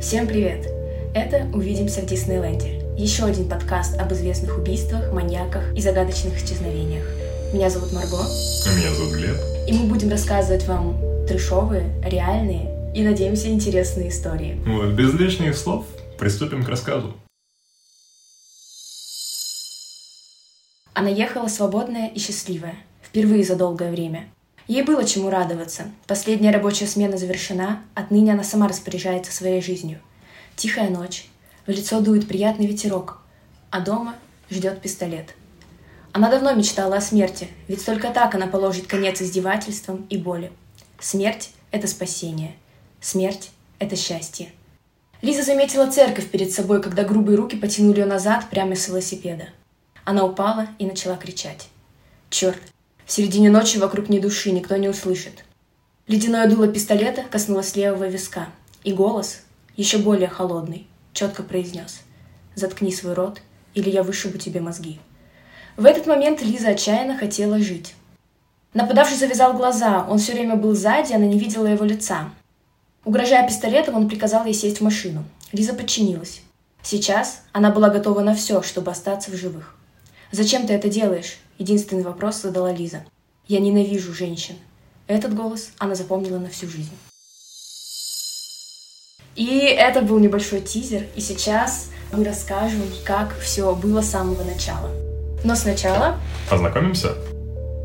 Всем привет! Это «Увидимся в Диснейленде» — еще один подкаст об известных убийствах, маньяках и загадочных исчезновениях. Меня зовут Марго. А меня зовут Глеб. И мы будем рассказывать вам трешовые, реальные и, надеемся, интересные истории. Вот, без лишних слов приступим к рассказу. Она ехала свободная и счастливая, впервые за долгое время. Ей было чему радоваться. Последняя рабочая смена завершена, отныне она сама распоряжается своей жизнью. Тихая ночь, в лицо дует приятный ветерок, а дома ждет пистолет. Она давно мечтала о смерти, ведь только так она положит конец издевательствам и боли. Смерть — это спасение. Смерть — это счастье. Лиза заметила церковь перед собой, когда грубые руки потянули ее назад прямо с велосипеда. Она упала и начала кричать. Черт, в середине ночи вокруг ни души, никто не услышит. Ледяное дуло пистолета коснулось левого виска, и голос, еще более холодный, четко произнес «Заткни свой рот, или я вышибу тебе мозги». В этот момент Лиза отчаянно хотела жить. Нападавший завязал глаза, он все время был сзади, она не видела его лица. Угрожая пистолетом, он приказал ей сесть в машину. Лиза подчинилась. Сейчас она была готова на все, чтобы остаться в живых. «Зачем ты это делаешь?» Единственный вопрос задала Лиза. «Я ненавижу женщин». Этот голос она запомнила на всю жизнь. И это был небольшой тизер, и сейчас мы расскажем, как все было с самого начала. Но сначала... Познакомимся?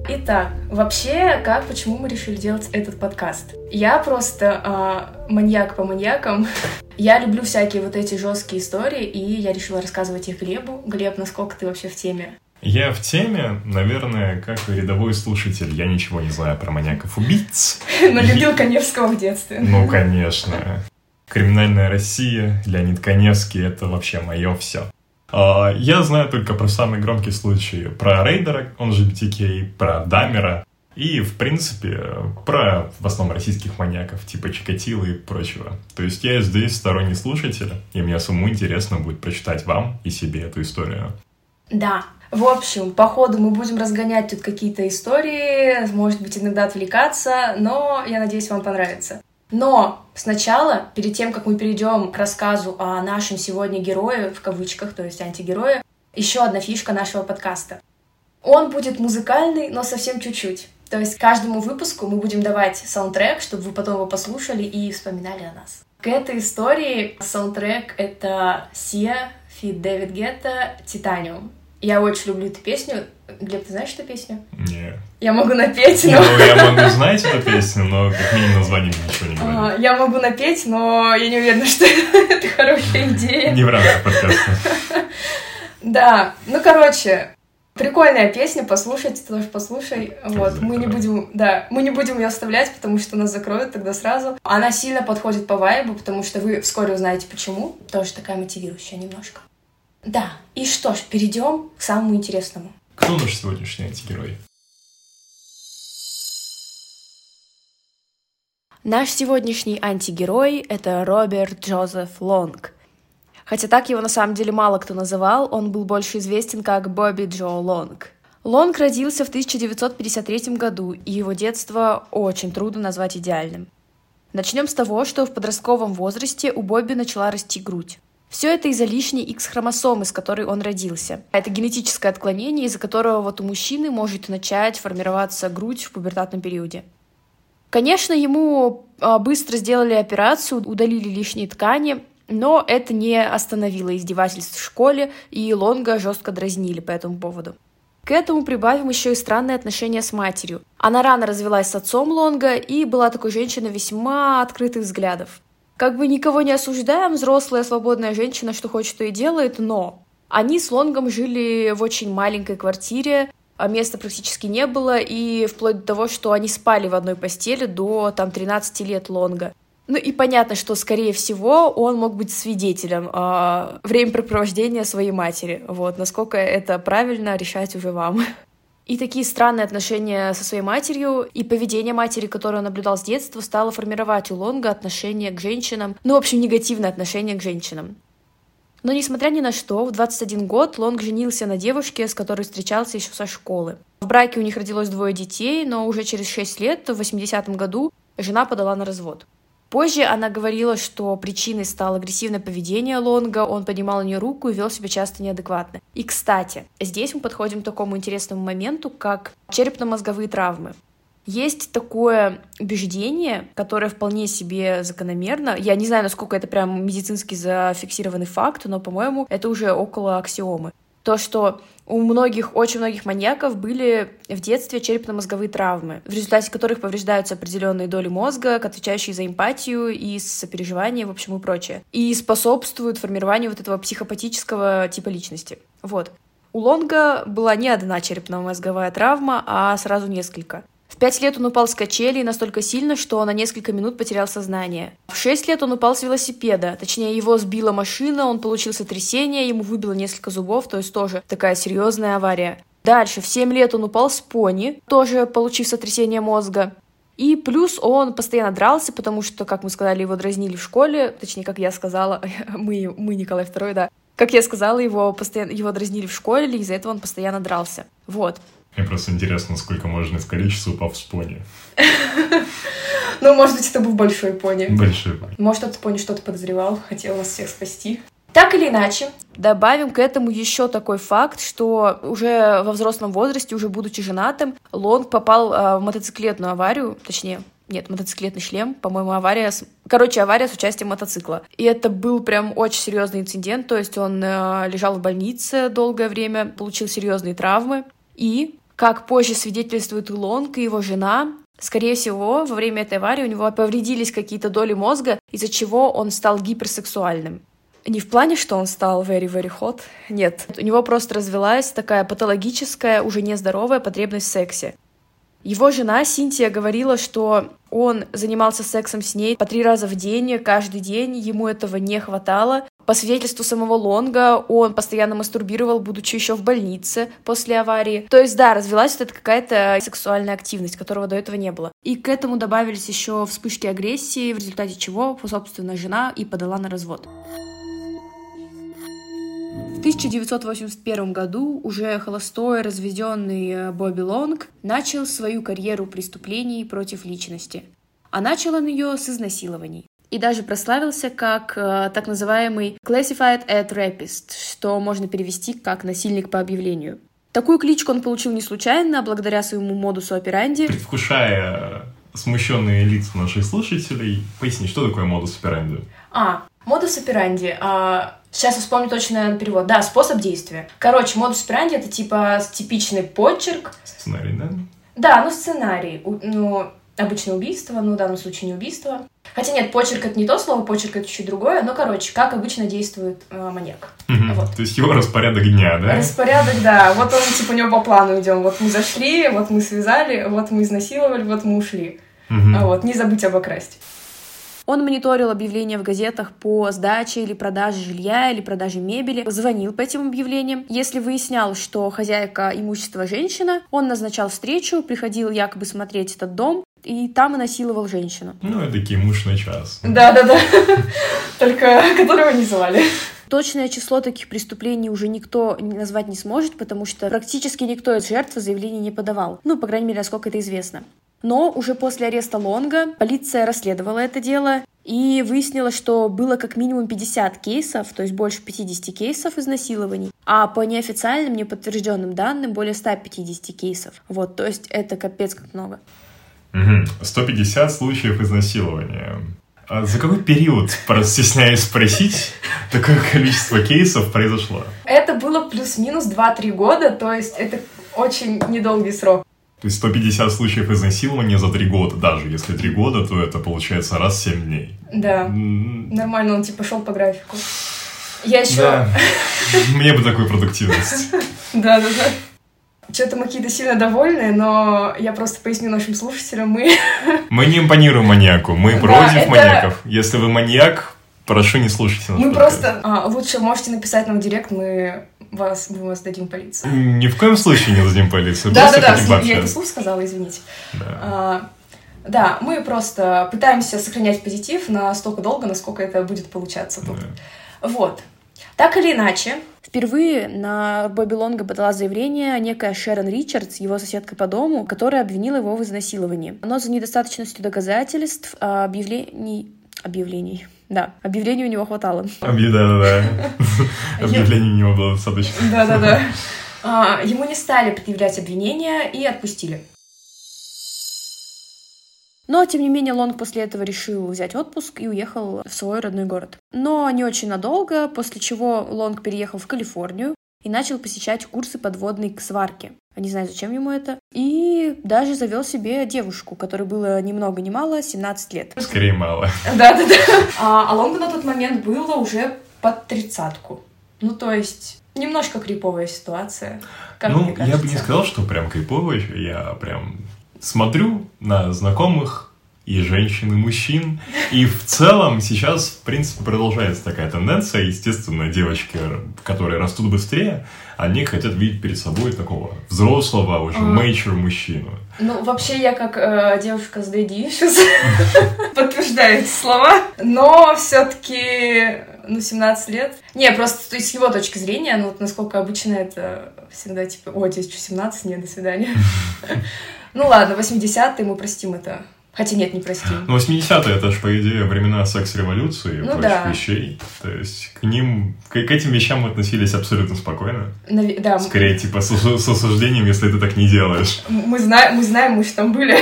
Итак, вообще, как, почему мы решили делать этот подкаст? Я просто э, маньяк по маньякам. Я люблю всякие вот эти жесткие истории, и я решила рассказывать их Глебу. Глеб, насколько ты вообще в теме? Я в теме, наверное, как рядовой слушатель. Я ничего не знаю про маньяков-убийц. Но любил Коневского в детстве. Ну, конечно. Криминальная Россия, Леонид Коневский — это вообще мое все. А, я знаю только про самый громкий случай. Про Рейдера, он же BTK, про Дамера. И, в принципе, про в основном российских маньяков, типа Чикатило и прочего. То есть я здесь сторонний слушатель, и мне самому интересно будет прочитать вам и себе эту историю. Да, в общем, по ходу мы будем разгонять тут какие-то истории, может быть, иногда отвлекаться, но я надеюсь, вам понравится. Но сначала, перед тем, как мы перейдем к рассказу о нашем сегодня герое, в кавычках, то есть антигерое, еще одна фишка нашего подкаста. Он будет музыкальный, но совсем чуть-чуть. То есть каждому выпуску мы будем давать саундтрек, чтобы вы потом его послушали и вспоминали о нас. К этой истории саундтрек — это Сия, Фит Дэвид Гетта, Титаниум. Я очень люблю эту песню. Глеб, ты знаешь эту песню? Нет. Я могу напеть, но... Ну, я могу знать эту песню, но как минимум название ничего не говорит. А, я могу напеть, но я не уверена, что это хорошая идея. Не в рамках подкаста. Да, ну, короче, Прикольная песня, послушайте, тоже послушай. Вот, мы не будем, да, мы не будем ее оставлять, потому что нас закроют тогда сразу. Она сильно подходит по вайбу, потому что вы вскоре узнаете почему. Тоже такая мотивирующая немножко. Да, и что ж, перейдем к самому интересному. Кто наш сегодняшний антигерой? Наш сегодняшний антигерой — это Роберт Джозеф Лонг. Хотя так его на самом деле мало кто называл, он был больше известен как Бобби Джо Лонг. Лонг родился в 1953 году, и его детство очень трудно назвать идеальным. Начнем с того, что в подростковом возрасте у Бобби начала расти грудь. Все это из-за лишней X-хромосомы, с которой он родился. Это генетическое отклонение, из-за которого вот у мужчины может начать формироваться грудь в пубертатном периоде. Конечно, ему а, быстро сделали операцию, удалили лишние ткани, но это не остановило издевательств в школе, и Лонга жестко дразнили по этому поводу. К этому прибавим еще и странные отношения с матерью. Она рано развелась с отцом Лонга и была такой женщиной весьма открытых взглядов. Как бы никого не осуждаем, взрослая свободная женщина что хочет, то и делает, но они с Лонгом жили в очень маленькой квартире, а места практически не было, и вплоть до того, что они спали в одной постели до там 13 лет Лонга. Ну и понятно, что, скорее всего, он мог быть свидетелем э, времяпрепровождения своей матери. Вот, насколько это правильно, решать уже вам. И такие странные отношения со своей матерью и поведение матери, которое он наблюдал с детства, стало формировать у Лонга отношение к женщинам, ну, в общем, негативное отношение к женщинам. Но, несмотря ни на что, в 21 год Лонг женился на девушке, с которой встречался еще со школы. В браке у них родилось двое детей, но уже через 6 лет, в 80-м году, жена подала на развод. Позже она говорила, что причиной стало агрессивное поведение Лонга, он поднимал на нее руку и вел себя часто неадекватно. И, кстати, здесь мы подходим к такому интересному моменту, как черепно-мозговые травмы. Есть такое убеждение, которое вполне себе закономерно. Я не знаю, насколько это прям медицински зафиксированный факт, но, по-моему, это уже около аксиомы. То, что у многих, очень многих маньяков были в детстве черепно-мозговые травмы, в результате которых повреждаются определенные доли мозга, отвечающие за эмпатию и сопереживание, в общем, и прочее. И способствуют формированию вот этого психопатического типа личности. Вот. У Лонга была не одна черепно-мозговая травма, а сразу несколько. Пять лет он упал с качелей настолько сильно, что на несколько минут потерял сознание. В шесть лет он упал с велосипеда, точнее его сбила машина, он получил сотрясение, ему выбило несколько зубов, то есть тоже такая серьезная авария. Дальше, в 7 лет он упал с пони, тоже получив сотрясение мозга. И плюс он постоянно дрался, потому что, как мы сказали, его дразнили в школе, точнее, как я сказала, мы, мы Николай II, да. Как я сказала, его, постоянно, его дразнили в школе, и из-за этого он постоянно дрался. Вот. Мне просто интересно, сколько можно искалечиться, упав с пони. Ну, может быть, это был большой пони. Большой пони. Может, этот пони что-то подозревал, хотел нас всех спасти. Так или иначе, добавим к этому еще такой факт, что уже во взрослом возрасте, уже будучи женатым, Лонг попал э, в мотоциклетную аварию, точнее, нет, мотоциклетный шлем, по-моему, авария с... Короче, авария с участием мотоцикла. И это был прям очень серьезный инцидент, то есть он э, лежал в больнице долгое время, получил серьезные травмы. И как позже свидетельствует Лонг и его жена, скорее всего, во время этой аварии у него повредились какие-то доли мозга, из-за чего он стал гиперсексуальным. Не в плане, что он стал very-very hot, нет. У него просто развилась такая патологическая, уже нездоровая потребность в сексе. Его жена Синтия говорила, что он занимался сексом с ней по три раза в день, каждый день, ему этого не хватало. По свидетельству самого Лонга, он постоянно мастурбировал, будучи еще в больнице после аварии. То есть, да, развилась вот эта какая-то сексуальная активность, которого до этого не было. И к этому добавились еще вспышки агрессии, в результате чего, собственно, жена и подала на развод. В 1981 году уже холостой разведенный э, Бобби Лонг начал свою карьеру преступлений против личности. А начал он ее с изнасилований. И даже прославился как э, так называемый Classified ad Rapist, что можно перевести как насильник по объявлению. Такую кличку он получил не случайно, а благодаря своему модусу операнди. Предвкушая смущенные лица наших слушателей, поясни, что такое модус операнди? А, модус операнди. А, Сейчас вспомню точно перевод. Да, способ действия. Короче, модус операнди — это типа типичный почерк. Сценарий, да? Да, ну сценарий. Ну, обычное убийство, ну в данном случае не убийство. Хотя нет, почерк это не то слово, почерк это чуть другое, но, короче, как обычно действует э, маньяк. Угу. Вот. То есть его распорядок дня, да? Распорядок, да. Вот он, типа, у него по плану идем. Вот мы зашли, вот мы связали, вот мы изнасиловали, вот мы ушли. Угу. Вот, не забыть обокрасть. Он мониторил объявления в газетах по сдаче или продаже жилья или продаже мебели, звонил по этим объявлениям. Если выяснял, что хозяйка имущества женщина, он назначал встречу, приходил якобы смотреть этот дом, и там и насиловал женщину. Ну, это такие муж на час. Да-да-да, только которого не звали. Точное число таких преступлений уже никто назвать не сможет, потому что практически никто из жертв заявлений не подавал. Ну, по крайней мере, насколько это известно. Но уже после ареста Лонга полиция расследовала это дело и выяснила, что было как минимум 50 кейсов, то есть больше 50 кейсов изнасилований, а по неофициальным, неподтвержденным данным более 150 кейсов. Вот, то есть это капец как много. Угу. 150 случаев изнасилования. А за какой период, стесняюсь спросить, такое количество кейсов произошло? Это было плюс-минус 2-3 года, то есть это очень недолгий срок. То есть 150 случаев изнасилования за 3 года. Даже если 3 года, то это получается раз в 7 дней. Да. Mm. Нормально, он типа шел по графику. Я еще... Да. Мне бы такую продуктивность. Да, да, да. Что-то мы какие-то сильно довольны, но я просто поясню нашим слушателям, мы... Мы не импонируем маньяку, мы против маньяков. Если вы маньяк, прошу не слушайте нас. Мы просто... А, лучше можете написать нам в директ, мы вас, мы вас дадим полицию. Ни в коем случае не дадим полицию. Да, да, да, я это слух сказала, извините. Да. Да, мы просто пытаемся сохранять позитив настолько долго, насколько это будет получаться тут. Вот. Так или иначе, Впервые на Бобби Лонга подала заявление некая Шерон Ричардс, его соседка по дому, которая обвинила его в изнасиловании. Но за недостаточностью доказательств а, объявлений объявлений. Да, объявлений у него хватало. Да-да-да. Объявлений у него было достаточно. Да-да-да. А, ему не стали предъявлять обвинения и отпустили. Но, тем не менее, Лонг после этого решил взять отпуск и уехал в свой родной город. Но не очень надолго, после чего Лонг переехал в Калифорнию и начал посещать курсы подводной сварки. Не знаю, зачем ему это. И даже завел себе девушку, которой было ни много ни мало 17 лет. Скорее мало. Да-да-да. А, а Лонгу на тот момент было уже под тридцатку. Ну, то есть, немножко криповая ситуация. Как ну, я бы не сказал, что прям криповая, я прям смотрю на знакомых и женщин, и мужчин. И в целом сейчас, в принципе, продолжается такая тенденция. Естественно, девочки, которые растут быстрее, они хотят видеть перед собой такого взрослого, уже мейчур мужчину. Ну, вообще, я как э, девушка с daddy issues подтверждаю эти слова, но все таки ну, 17 лет. Не, просто то есть, с его точки зрения, ну, вот насколько обычно это всегда, типа, о, здесь что, 17? Нет, до свидания. Ну ладно, 80-е, мы простим это. Хотя нет, не простим. Ну, 80-е это же, по идее, времена секс-революции и ну, прочих да. вещей. То есть к ним, к, к этим вещам мы относились абсолютно спокойно. Нави- да. Скорее, типа, с, с осуждением, если ты так не делаешь. Мы знаем, мы знаем, мы же там были.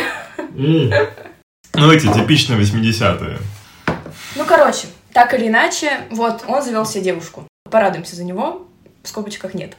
Ну, эти типичные 80-е. Ну, короче, так или иначе, вот, он завел себе девушку. Порадуемся за него, в скобочках нет.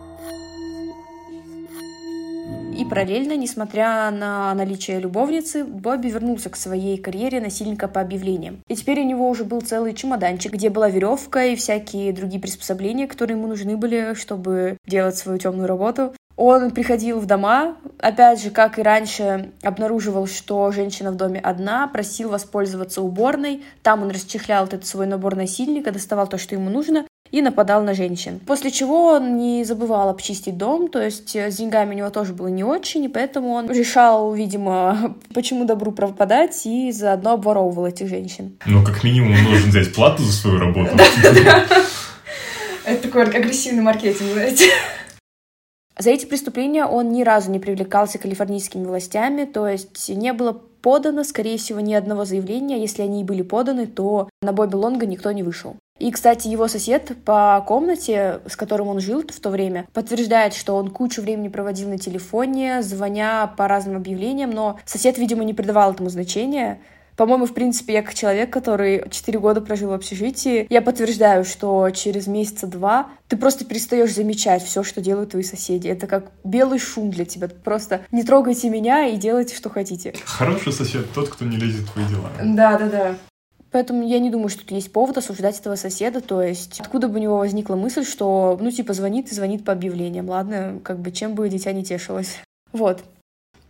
И параллельно, несмотря на наличие любовницы, Бобби вернулся к своей карьере насильника по объявлениям. И теперь у него уже был целый чемоданчик, где была веревка и всякие другие приспособления, которые ему нужны были, чтобы делать свою темную работу. Он приходил в дома, опять же, как и раньше, обнаруживал, что женщина в доме одна, просил воспользоваться уборной. Там он расчехлял этот свой набор насильника, доставал то, что ему нужно, и нападал на женщин. После чего он не забывал обчистить дом, то есть э, с деньгами у него тоже было не очень, и поэтому он решал, видимо, почему добру пропадать, и заодно обворовывал этих женщин. Ну, как минимум, он должен взять плату за свою работу. Это такой агрессивный маркетинг, знаете. За эти преступления он ни разу не привлекался калифорнийскими властями, то есть не было подано, скорее всего, ни одного заявления. Если они и были поданы, то на Бобби Лонга никто не вышел. И, кстати, его сосед по комнате, с которым он жил в то время, подтверждает, что он кучу времени проводил на телефоне, звоня по разным объявлениям, но сосед, видимо, не придавал этому значения. По-моему, в принципе, я как человек, который 4 года прожил в общежитии, я подтверждаю, что через месяца два ты просто перестаешь замечать все, что делают твои соседи. Это как белый шум для тебя. Просто не трогайте меня и делайте, что хотите. Хороший сосед тот, кто не лезет в твои дела. Да, да, да. Поэтому я не думаю, что тут есть повод осуждать этого соседа. То есть, откуда бы у него возникла мысль, что, ну, типа, звонит и звонит по объявлениям. Ладно, как бы, чем бы дитя не тешилось. Вот.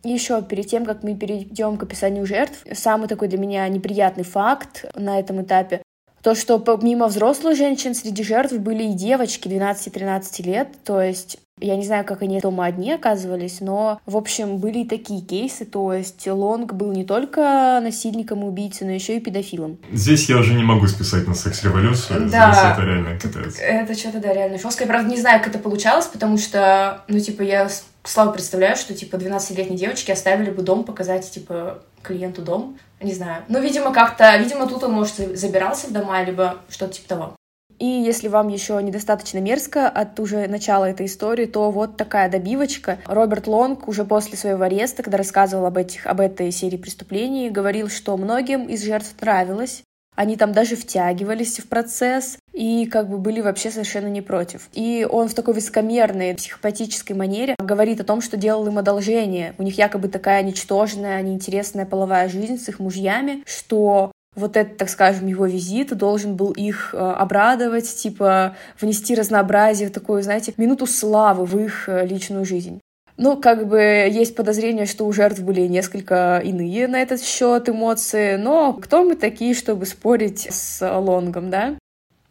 Еще перед тем, как мы перейдем к описанию жертв, самый такой для меня неприятный факт на этом этапе то, что помимо взрослых женщин среди жертв были и девочки 12-13 лет, то есть я не знаю, как они дома одни оказывались, но, в общем, были и такие кейсы, то есть Лонг был не только насильником и убийцей, но еще и педофилом. Здесь я уже не могу списать на секс-революцию, да. здесь это реально капец. Это что-то, да, реально жестко. Я, правда, не знаю, как это получалось, потому что, ну, типа, я слабо представляю, что, типа, 12-летние девочки оставили бы дом показать, типа, клиенту дом. Не знаю. Ну, видимо, как-то, видимо, тут он, может, забирался в дома, либо что-то типа того. И если вам еще недостаточно мерзко от уже начала этой истории, то вот такая добивочка. Роберт Лонг уже после своего ареста, когда рассказывал об, этих, об этой серии преступлений, говорил, что многим из жертв нравилось, они там даже втягивались в процесс и как бы были вообще совершенно не против. И он в такой высокомерной, психопатической манере говорит о том, что делал им одолжение. У них якобы такая ничтожная, неинтересная половая жизнь с их мужьями, что вот этот, так скажем, его визит должен был их э, обрадовать, типа внести разнообразие в такую, знаете, минуту славы в их э, личную жизнь. Ну, как бы есть подозрение, что у жертв были несколько иные на этот счет эмоции, но кто мы такие, чтобы спорить с Лонгом, да?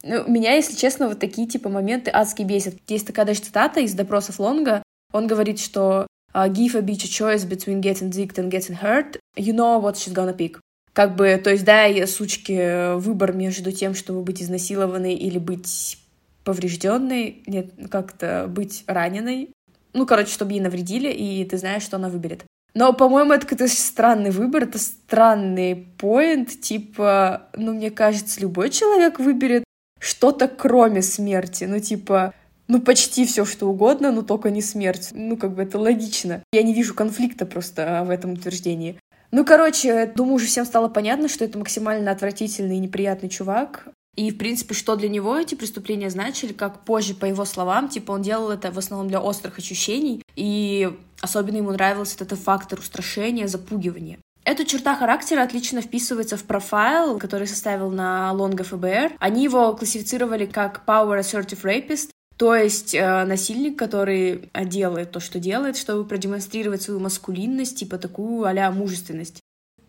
Ну, меня, если честно, вот такие типа моменты адски бесят. Есть такая даже цитата из допросов Лонга. Он говорит, что «Uh, give a bitch a choice between getting dicked and getting hurt, you know what she's gonna pick. Как бы, то есть, дай сучке выбор между тем, чтобы быть изнасилованной или быть поврежденной, нет, как-то быть раненой, ну, короче, чтобы ей навредили, и ты знаешь, что она выберет. Но, по-моему, это какой-то странный выбор, это странный поинт, типа, ну, мне кажется, любой человек выберет что-то кроме смерти, ну, типа, ну, почти все что угодно, но только не смерть. Ну, как бы это логично. Я не вижу конфликта просто а, в этом утверждении. Ну, короче, думаю, уже всем стало понятно, что это максимально отвратительный и неприятный чувак. И, в принципе, что для него эти преступления значили, как позже, по его словам, типа, он делал это в основном для острых ощущений, и особенно ему нравился этот фактор устрашения, запугивания. Эта черта характера отлично вписывается в профайл, который составил на Лонга ФБР. Они его классифицировали как Power Assertive Rapist, то есть э, насильник, который делает то, что делает, чтобы продемонстрировать свою маскулинность, типа такую а мужественность.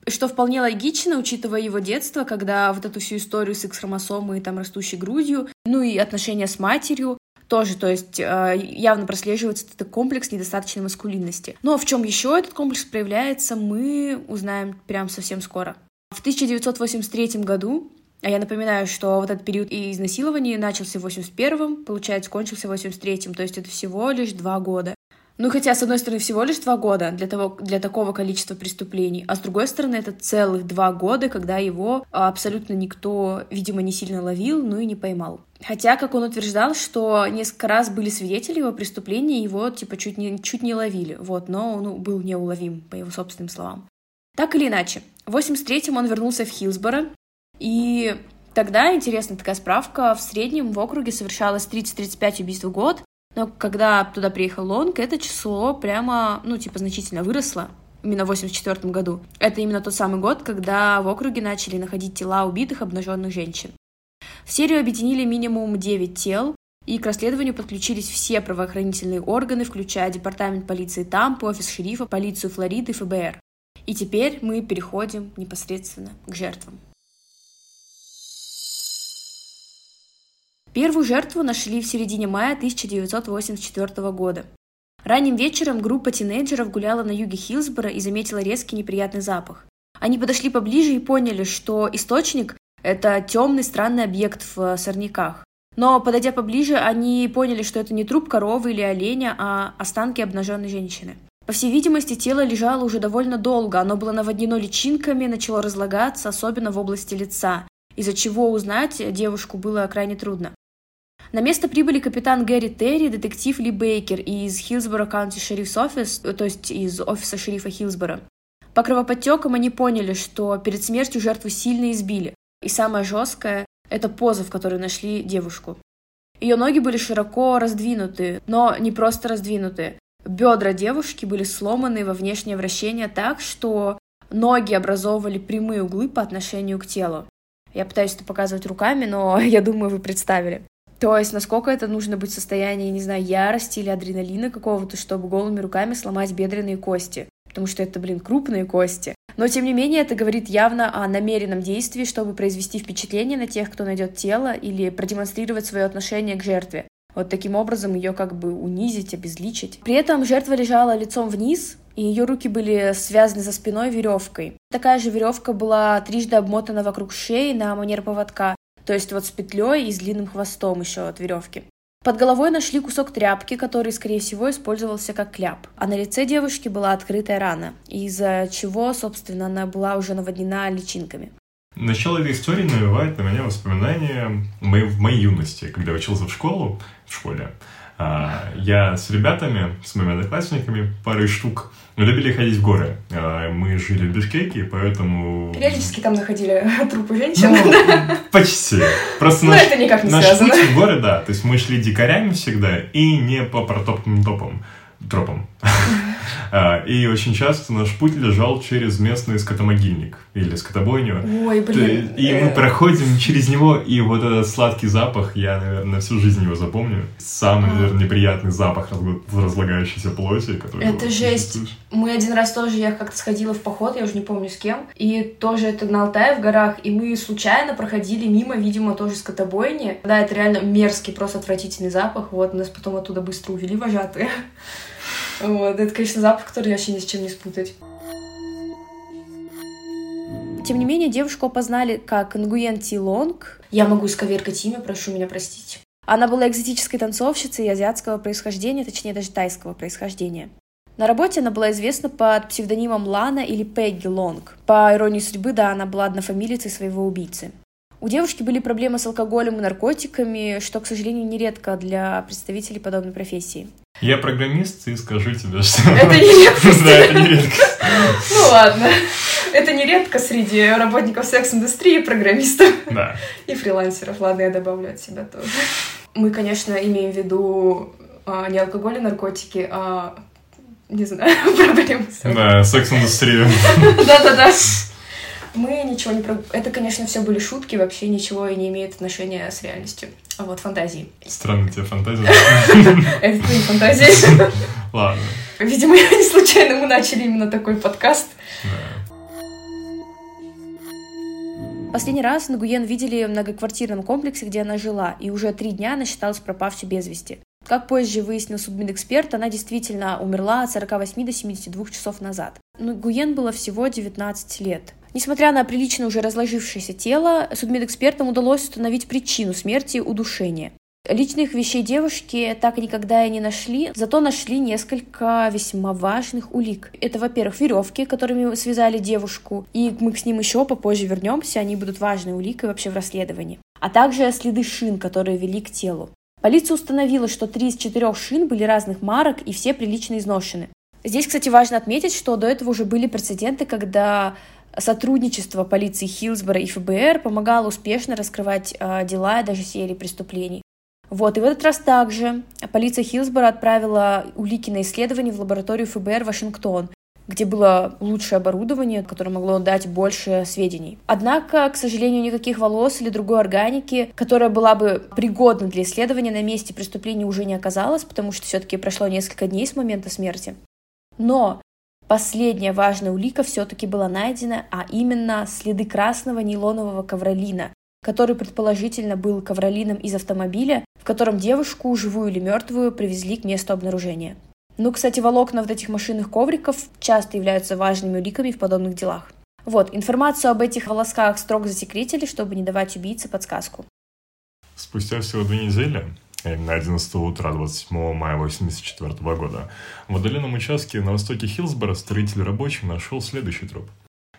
Что вполне логично, учитывая его детство, когда вот эту всю историю с X-хромосомой и там растущей грудью, ну и отношения с матерью, тоже, то есть э, явно прослеживается этот комплекс недостаточной маскулинности. Но в чем еще этот комплекс проявляется, мы узнаем прям совсем скоро. В 1983 году а я напоминаю, что вот этот период изнасилований начался в 81-м, получается, кончился в 83-м, то есть это всего лишь два года. Ну, хотя, с одной стороны, всего лишь два года для, того, для такого количества преступлений, а с другой стороны, это целых два года, когда его абсолютно никто, видимо, не сильно ловил, ну и не поймал. Хотя, как он утверждал, что несколько раз были свидетели его преступления, его, типа, чуть не, чуть не ловили, вот, но он ну, был неуловим, по его собственным словам. Так или иначе, в 83-м он вернулся в Хилсборо, и тогда, интересная такая справка, в среднем в округе совершалось 30-35 убийств в год, но когда туда приехал Лонг, это число прямо, ну, типа, значительно выросло именно в 84 году. Это именно тот самый год, когда в округе начали находить тела убитых обнаженных женщин. В серию объединили минимум 9 тел, и к расследованию подключились все правоохранительные органы, включая Департамент полиции Тампы, офис шерифа, полицию Флориды ФБР. И теперь мы переходим непосредственно к жертвам. Первую жертву нашли в середине мая 1984 года. Ранним вечером группа тинейджеров гуляла на юге Хилсбора и заметила резкий неприятный запах. Они подошли поближе и поняли, что источник – это темный странный объект в сорняках. Но, подойдя поближе, они поняли, что это не труп коровы или оленя, а останки обнаженной женщины. По всей видимости, тело лежало уже довольно долго, оно было наводнено личинками, начало разлагаться, особенно в области лица, из-за чего узнать девушку было крайне трудно. На место прибыли капитан Гэри Терри, детектив Ли Бейкер из Хилсборо County Sheriff's Office, то есть из офиса шерифа Хилсборо. По кровоподтекам они поняли, что перед смертью жертву сильно избили. И самое жесткое — это поза, в которой нашли девушку. Ее ноги были широко раздвинуты, но не просто раздвинуты. Бедра девушки были сломаны во внешнее вращение так, что ноги образовывали прямые углы по отношению к телу. Я пытаюсь это показывать руками, но я думаю, вы представили. То есть, насколько это нужно быть в состоянии, не знаю, ярости или адреналина какого-то, чтобы голыми руками сломать бедренные кости. Потому что это, блин, крупные кости. Но, тем не менее, это говорит явно о намеренном действии, чтобы произвести впечатление на тех, кто найдет тело, или продемонстрировать свое отношение к жертве. Вот таким образом ее как бы унизить, обезличить. При этом жертва лежала лицом вниз, и ее руки были связаны за спиной веревкой. Такая же веревка была трижды обмотана вокруг шеи на манер поводка, то есть вот с петлей и с длинным хвостом еще от веревки. Под головой нашли кусок тряпки, который, скорее всего, использовался как кляп. А на лице девушки была открытая рана, из-за чего, собственно, она была уже наводнена личинками. Начало этой истории навевает на меня воспоминания моей, в моей юности, когда учился в школу, в школе. А, я с ребятами, с моими одноклассниками, парой штук, мы любили ходить в горы. А, мы жили в Бишкеке, поэтому... Периодически там находили трупы женщин. Ну, почти. Просто наш, это никак не наш связано. путь в горы, да. То есть мы шли дикарями всегда и не по протоптанным топам. Тропам. А, и очень часто наш путь лежал через местный скотомогильник или скотобойню. Ой, блин. И мы э. проходим через него, и вот этот сладкий запах, я, наверное, всю жизнь его запомню. Самый, а. наверное, неприятный запах разлагающейся плоти, который... Это жесть. Мы один раз тоже, я как-то сходила в поход, я уже не помню с кем, и тоже это на Алтае в горах, и мы случайно проходили мимо, видимо, тоже скотобойни. Да, это реально мерзкий, просто отвратительный запах. Вот, нас потом оттуда быстро увели вожатые. Вот, это, конечно, запах, который вообще ни с чем не спутать. Тем не менее, девушку опознали как Нгуен Ти Лонг. Я могу исковеркать имя, прошу меня простить. Она была экзотической танцовщицей азиатского происхождения, точнее даже тайского происхождения. На работе она была известна под псевдонимом Лана или Пегги Лонг. По иронии судьбы, да, она была однофамилицей своего убийцы. У девушки были проблемы с алкоголем и наркотиками, что, к сожалению, нередко для представителей подобной профессии. Я программист и скажу тебе, что... Это не редкость. Да, это не редкость. Ну ладно. Это не редко среди работников секс-индустрии, программистов Да. и фрилансеров. Ладно, я добавлю от себя тоже. Мы, конечно, имеем в виду а, не алкоголь и наркотики, а, не знаю, проблемы с Да, секс-индустрия. Да-да-да. Мы ничего не... про- Это, конечно, все были шутки, вообще ничего и не имеет отношения с реальностью. А вот фантазии. Странная тебе фантазия. Это твои фантазии. Ладно. Видимо, не случайно мы начали именно такой подкаст. Последний раз Нагуен видели в многоквартирном комплексе, где она жила, и уже три дня она считалась пропавшей без вести. Как позже выяснил судмедэксперт, она действительно умерла от 48 до 72 часов назад. Но Гуен было всего 19 лет. Несмотря на прилично уже разложившееся тело, судмедэкспертам удалось установить причину смерти – удушение. Личных вещей девушки так никогда и не нашли, зато нашли несколько весьма важных улик. Это, во-первых, веревки, которыми связали девушку, и мы к ним еще попозже вернемся, они будут важной уликой вообще в расследовании. А также следы шин, которые вели к телу. Полиция установила, что три из четырех шин были разных марок и все прилично изношены. Здесь, кстати, важно отметить, что до этого уже были прецеденты, когда сотрудничество полиции Хилсбора и ФБР помогало успешно раскрывать э, дела и даже серии преступлений. Вот, и в этот раз также полиция Хилсбора отправила улики на исследование в лабораторию ФБР Вашингтон, где было лучшее оборудование, которое могло дать больше сведений. Однако, к сожалению, никаких волос или другой органики, которая была бы пригодна для исследования на месте преступления уже не оказалось, потому что все-таки прошло несколько дней с момента смерти. Но последняя важная улика все-таки была найдена, а именно следы красного нейлонового ковролина, который предположительно был ковролином из автомобиля, в котором девушку, живую или мертвую, привезли к месту обнаружения. Ну, кстати, волокна вот этих машинных ковриков часто являются важными уликами в подобных делах. Вот, информацию об этих волосках строго засекретили, чтобы не давать убийце подсказку. Спустя всего две недели, а именно 11 утра 27 мая 1984 года, в отдаленном участке на востоке Хилсбора строитель рабочий нашел следующий труп.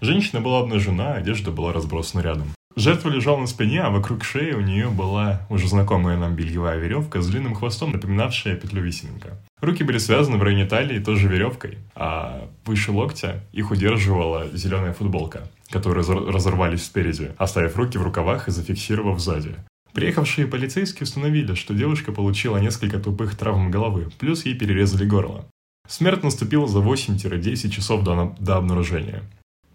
Женщина была обнажена, одежда была разбросана рядом. Жертва лежала на спине, а вокруг шеи у нее была уже знакомая нам бельевая веревка с длинным хвостом, напоминавшая петлю висенка. Руки были связаны в районе талии тоже веревкой, а выше локтя их удерживала зеленая футболка, разор- разорвались спереди, оставив руки в рукавах и зафиксировав сзади. Приехавшие полицейские установили, что девушка получила несколько тупых травм головы, плюс ей перерезали горло. Смерть наступила за 8-10 часов до, до обнаружения.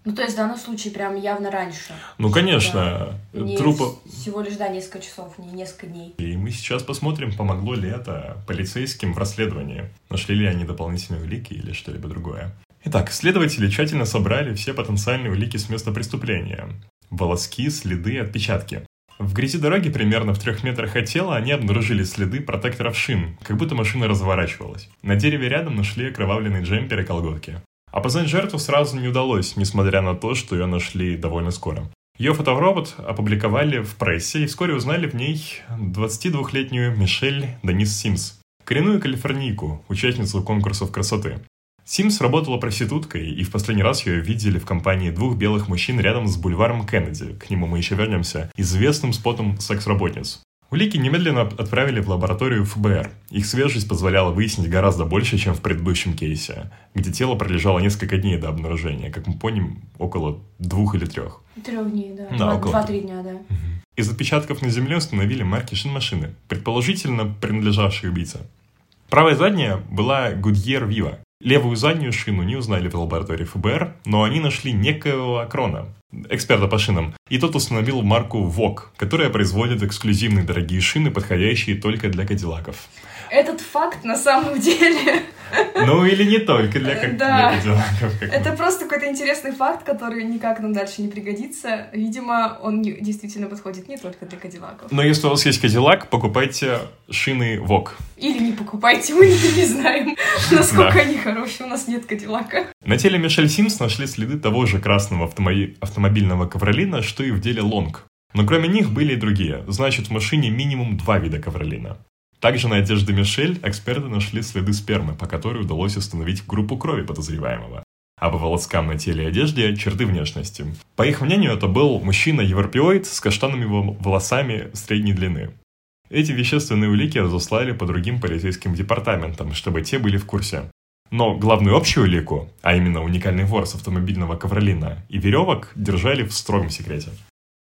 Ну, то есть в данном случае прям явно раньше. Ну, конечно, трупа... всего лишь, да, несколько часов, не несколько дней. И мы сейчас посмотрим, помогло ли это полицейским в расследовании. Нашли ли они дополнительные улики или что-либо другое. Итак, следователи тщательно собрали все потенциальные улики с места преступления. Волоски, следы, отпечатки. В грязи дороги, примерно в трех метрах от тела, они обнаружили следы протекторов шин, как будто машина разворачивалась. На дереве рядом нашли окровавленный джемпер и колготки. Опознать жертву сразу не удалось, несмотря на то, что ее нашли довольно скоро. Ее фоторобот опубликовали в прессе и вскоре узнали в ней 22-летнюю Мишель Денис Симс, коренную калифорнийку, участницу конкурсов красоты. Симс работала проституткой, и в последний раз ее видели в компании двух белых мужчин рядом с бульваром Кеннеди, к нему мы еще вернемся, известным спотом секс-работниц. Улики немедленно отправили в лабораторию ФБР. Их свежесть позволяла выяснить гораздо больше, чем в предыдущем кейсе, где тело пролежало несколько дней до обнаружения, как мы помним, около двух или трех. Трех дней, да. Да. Два-три дня, да. Из отпечатков на земле установили марки шин-машины, предположительно принадлежавшей убийце. Правая задняя была Goodyear Viva. Левую заднюю шину не узнали в лаборатории ФБР, но они нашли некоего Акрона, эксперта по шинам, и тот установил марку VOG, которая производит эксклюзивные дорогие шины, подходящие только для кадиллаков. Этот факт на самом деле Ну или не только для, как- Да. для кадиллаков. как Это просто какой-то интересный факт, который никак нам дальше не пригодится. Видимо, он не- действительно подходит не только для кадиллаков. Но если у вас есть кадиллак, покупайте шины VOG. Или не покупайте, мы не знаем, насколько Да. они хорошие, у нас нет кадиллака. На теле Мишель Симс нашли следы того же красного автомо- автомобильного ковролина, что и в деле Лонг. Но кроме них были и другие, значит в машине минимум два вида ковролина. Также на одежде Мишель эксперты нашли следы спермы, по которой удалось установить группу крови подозреваемого. А по волоскам на теле и одежде – черты внешности. По их мнению, это был мужчина-европеоид с каштанными волосами средней длины. Эти вещественные улики разослали по другим полицейским департаментам, чтобы те были в курсе. Но главную общую улику, а именно уникальный вор автомобильного ковролина и веревок, держали в строгом секрете.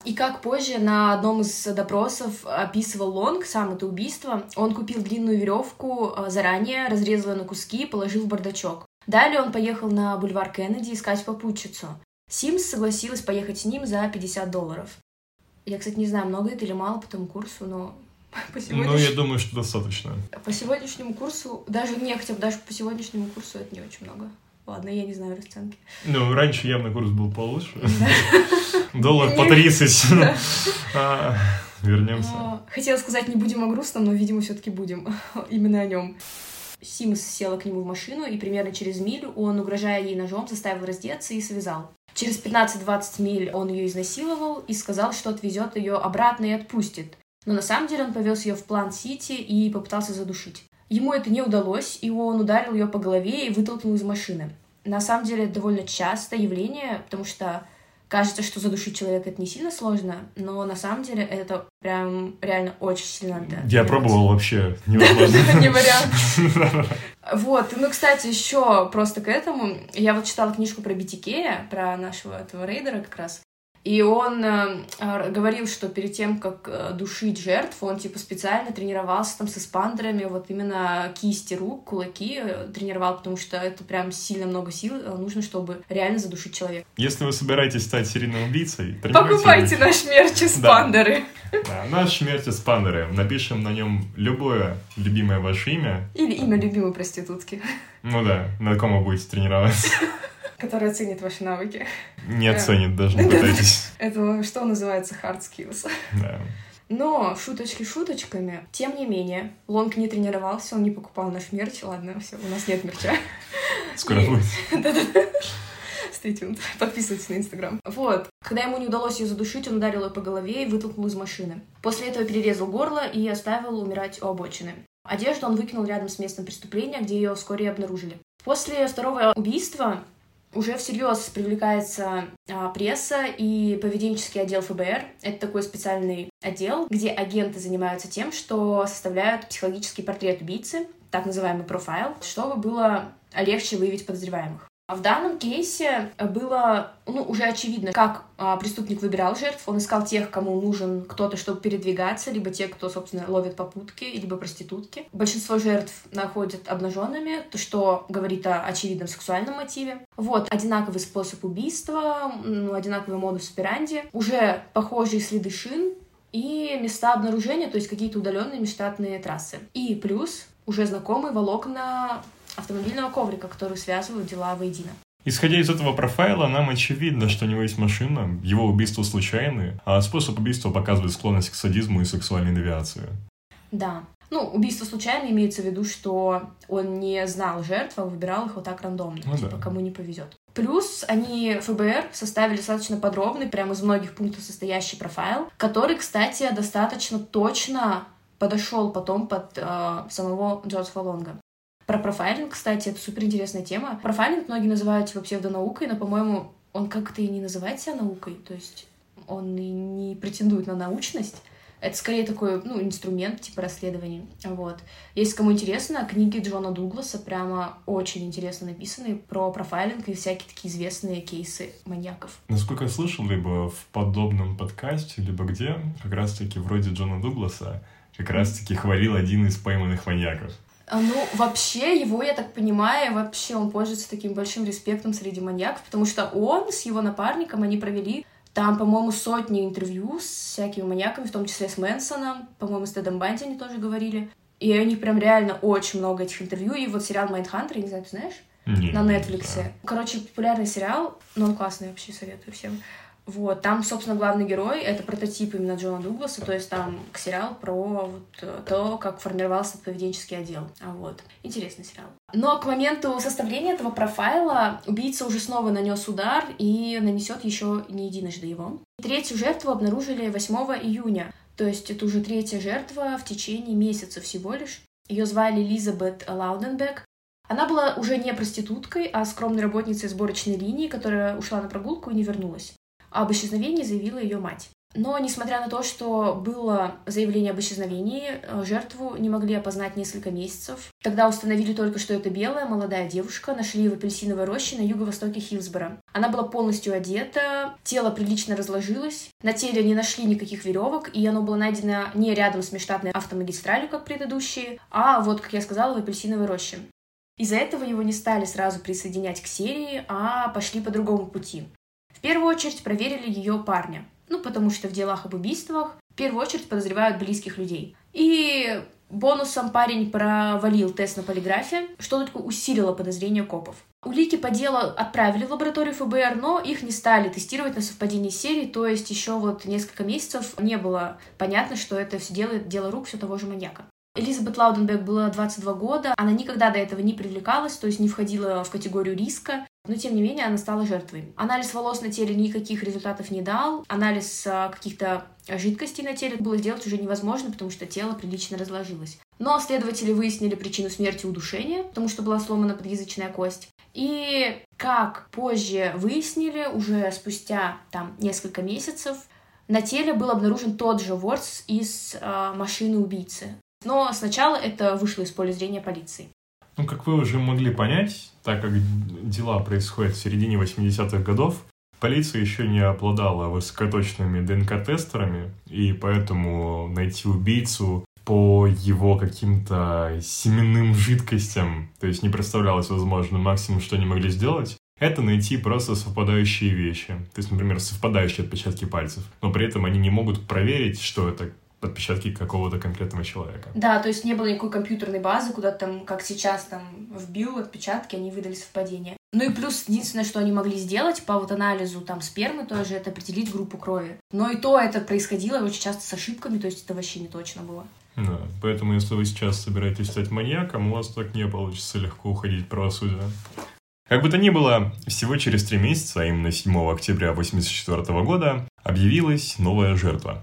И как позже на одном из допросов описывал Лонг сам это убийство, он купил длинную веревку а, заранее, разрезал ее на куски и положил в бардачок. Далее он поехал на бульвар Кеннеди искать попутчицу. Симс согласилась поехать с ним за 50 долларов. Я, кстати, не знаю, много это или мало по тому курсу, но по сегодняш... Ну, я думаю, что достаточно. По сегодняшнему курсу, даже не, хотя бы даже по сегодняшнему курсу это не очень много. Ладно, я не знаю расценки. Ну, раньше явно курс был получше. Доллар по 30. А, вернемся. Хотела сказать, не будем о грустном, но, видимо, все-таки будем. Именно о нем. Симс села к нему в машину, и примерно через милю он, угрожая ей ножом, заставил раздеться и связал. Через 15-20 миль он ее изнасиловал и сказал, что отвезет ее обратно и отпустит. Но на самом деле он повез ее в План-Сити и попытался задушить. Ему это не удалось, и он ударил ее по голове и вытолкнул из машины. На самом деле это довольно частое явление, потому что кажется, что задушить человека это не сильно сложно, но на самом деле это прям реально очень сильно надо. Я пробовал вообще, невозможно. Не вариант. Вот, ну, кстати, еще просто к этому, я вот читала книжку про BTK, про нашего этого рейдера как раз, и он э, говорил, что перед тем, как э, душить жертв, он типа специально тренировался там с эспандерами, вот именно кисти рук, кулаки э, тренировал, потому что это прям сильно много сил э, нужно, чтобы реально задушить человека. Если вы собираетесь стать серийным убийцей, покупайте наш мерч эспандеры. Да. да, наш мерч эспандеры. Напишем на нем любое любимое ваше имя. Или имя любимой проститутки. Ну да, на ком вы будете тренироваться. который оценит ваши навыки. Не оценит даже, не пытайтесь. Это что называется hard skills. Да. Но шуточки шуточками, тем не менее, Лонг не тренировался, он не покупал наш мерч. Ладно, все, у нас нет мерча. Скоро будет. Stay tuned. Подписывайтесь на Инстаграм. Вот. Когда ему не удалось ее задушить, он ударил ее по голове и вытолкнул из машины. После этого перерезал горло и оставил умирать у обочины. Одежду он выкинул рядом с местом преступления, где ее вскоре обнаружили. После второго убийства уже всерьез привлекается а, пресса и поведенческий отдел ФБР. Это такой специальный отдел, где агенты занимаются тем, что составляют психологический портрет убийцы, так называемый профайл, чтобы было легче выявить подозреваемых. А в данном кейсе было ну, уже очевидно, как а, преступник выбирал жертв. Он искал тех, кому нужен кто-то, чтобы передвигаться, либо те, кто, собственно, ловит попутки, либо проститутки. Большинство жертв находят обнаженными, то, что говорит о очевидном сексуальном мотиве. Вот, одинаковый способ убийства, ну, одинаковый модус операнди, уже похожие следы шин, и места обнаружения, то есть какие-то удаленные межштатные трассы. И плюс уже знакомые волокна автомобильного коврика, которые связывают дела воедино. Исходя из этого профайла, нам очевидно, что у него есть машина, его убийства случайные, а способ убийства показывает склонность к садизму и сексуальной девиации. Да. Ну, убийство случайно имеется в виду, что он не знал жертв, а выбирал их вот так рандомно, ну, типа да. кому не повезет. Плюс они, ФБР, составили достаточно подробный, прямо из многих пунктов состоящий профайл, который, кстати, достаточно точно подошел потом под э, самого Джозефа Лонга. Про профайлинг, кстати, это супер интересная тема. Профайлинг многие называют типа псевдонаукой, но, по-моему, он как-то и не называет себя наукой, то есть он и не претендует на научность. Это скорее такой, ну, инструмент типа расследования. Вот. Если кому интересно, книги Джона Дугласа прямо очень интересно написаны про профайлинг и всякие такие известные кейсы маньяков. Насколько я слышал, либо в подобном подкасте, либо где, как раз-таки вроде Джона Дугласа, как раз-таки хвалил один из пойманных маньяков. А, ну, вообще, его, я так понимаю, вообще он пользуется таким большим респектом среди маньяков, потому что он с его напарником, они провели там, по-моему, сотни интервью с всякими маньяками, в том числе с Мэнсоном, по-моему, с Тедом Банди они тоже говорили. И у них прям реально очень много этих интервью. И вот сериал «Майндхантер», я не знаю, ты знаешь? Не, на Netflix. Да. Короче, популярный сериал, но он классный, вообще советую всем. Вот, там, собственно, главный герой — это прототип именно Джона Дугласа, то есть там сериал про вот э, то, как формировался поведенческий отдел. А вот, интересный сериал. Но к моменту составления этого профайла убийца уже снова нанес удар и нанесет еще не единожды его. Третью жертву обнаружили 8 июня, то есть это уже третья жертва в течение месяца всего лишь. Ее звали Элизабет Лауденбек. Она была уже не проституткой, а скромной работницей сборочной линии, которая ушла на прогулку и не вернулась. Об исчезновении заявила ее мать. Но, несмотря на то, что было заявление об исчезновении, э, жертву не могли опознать несколько месяцев. Тогда установили только, что это белая молодая девушка, нашли в апельсиновой роще на юго-востоке Хилсбора. Она была полностью одета, тело прилично разложилось, на теле не нашли никаких веревок, и оно было найдено не рядом с межштатной автомагистралью, как предыдущие, а вот, как я сказала, в апельсиновой роще. Из-за этого его не стали сразу присоединять к серии, а пошли по другому пути. В первую очередь проверили ее парня, ну, потому что в делах об убийствах в первую очередь подозревают близких людей. И бонусом парень провалил тест на полиграфе, что только усилило подозрения копов. Улики по делу отправили в лабораторию ФБР, но их не стали тестировать на совпадение серий, то есть еще вот несколько месяцев не было понятно, что это все делает дело рук все того же маньяка. Элизабет Лауденбек было 22 года, она никогда до этого не привлекалась, то есть не входила в категорию риска, но тем не менее она стала жертвой. Анализ волос на теле никаких результатов не дал, анализ а, каких-то жидкостей на теле было сделать уже невозможно, потому что тело прилично разложилось. Но следователи выяснили причину смерти удушения, потому что была сломана подъязычная кость. И как позже выяснили, уже спустя там несколько месяцев, на теле был обнаружен тот же ворс из э, машины убийцы. Но сначала это вышло из поля зрения полиции. Ну, как вы уже могли понять, так как дела происходят в середине 80-х годов, полиция еще не обладала высокоточными ДНК-тестерами, и поэтому найти убийцу по его каким-то семенным жидкостям, то есть не представлялось возможным, максимум, что они могли сделать, это найти просто совпадающие вещи. То есть, например, совпадающие отпечатки пальцев. Но при этом они не могут проверить, что это отпечатки какого-то конкретного человека. Да, то есть не было никакой компьютерной базы, куда там, как сейчас, там вбил отпечатки, они выдали совпадение. Ну и плюс единственное, что они могли сделать по вот анализу там спермы тоже, это определить группу крови. Но и то это происходило очень часто с ошибками, то есть это вообще не точно было. Да, поэтому если вы сейчас собираетесь стать маньяком, у вас так не получится легко уходить в правосудие. Как бы то ни было, всего через три месяца, а именно 7 октября 1984 года, объявилась новая жертва.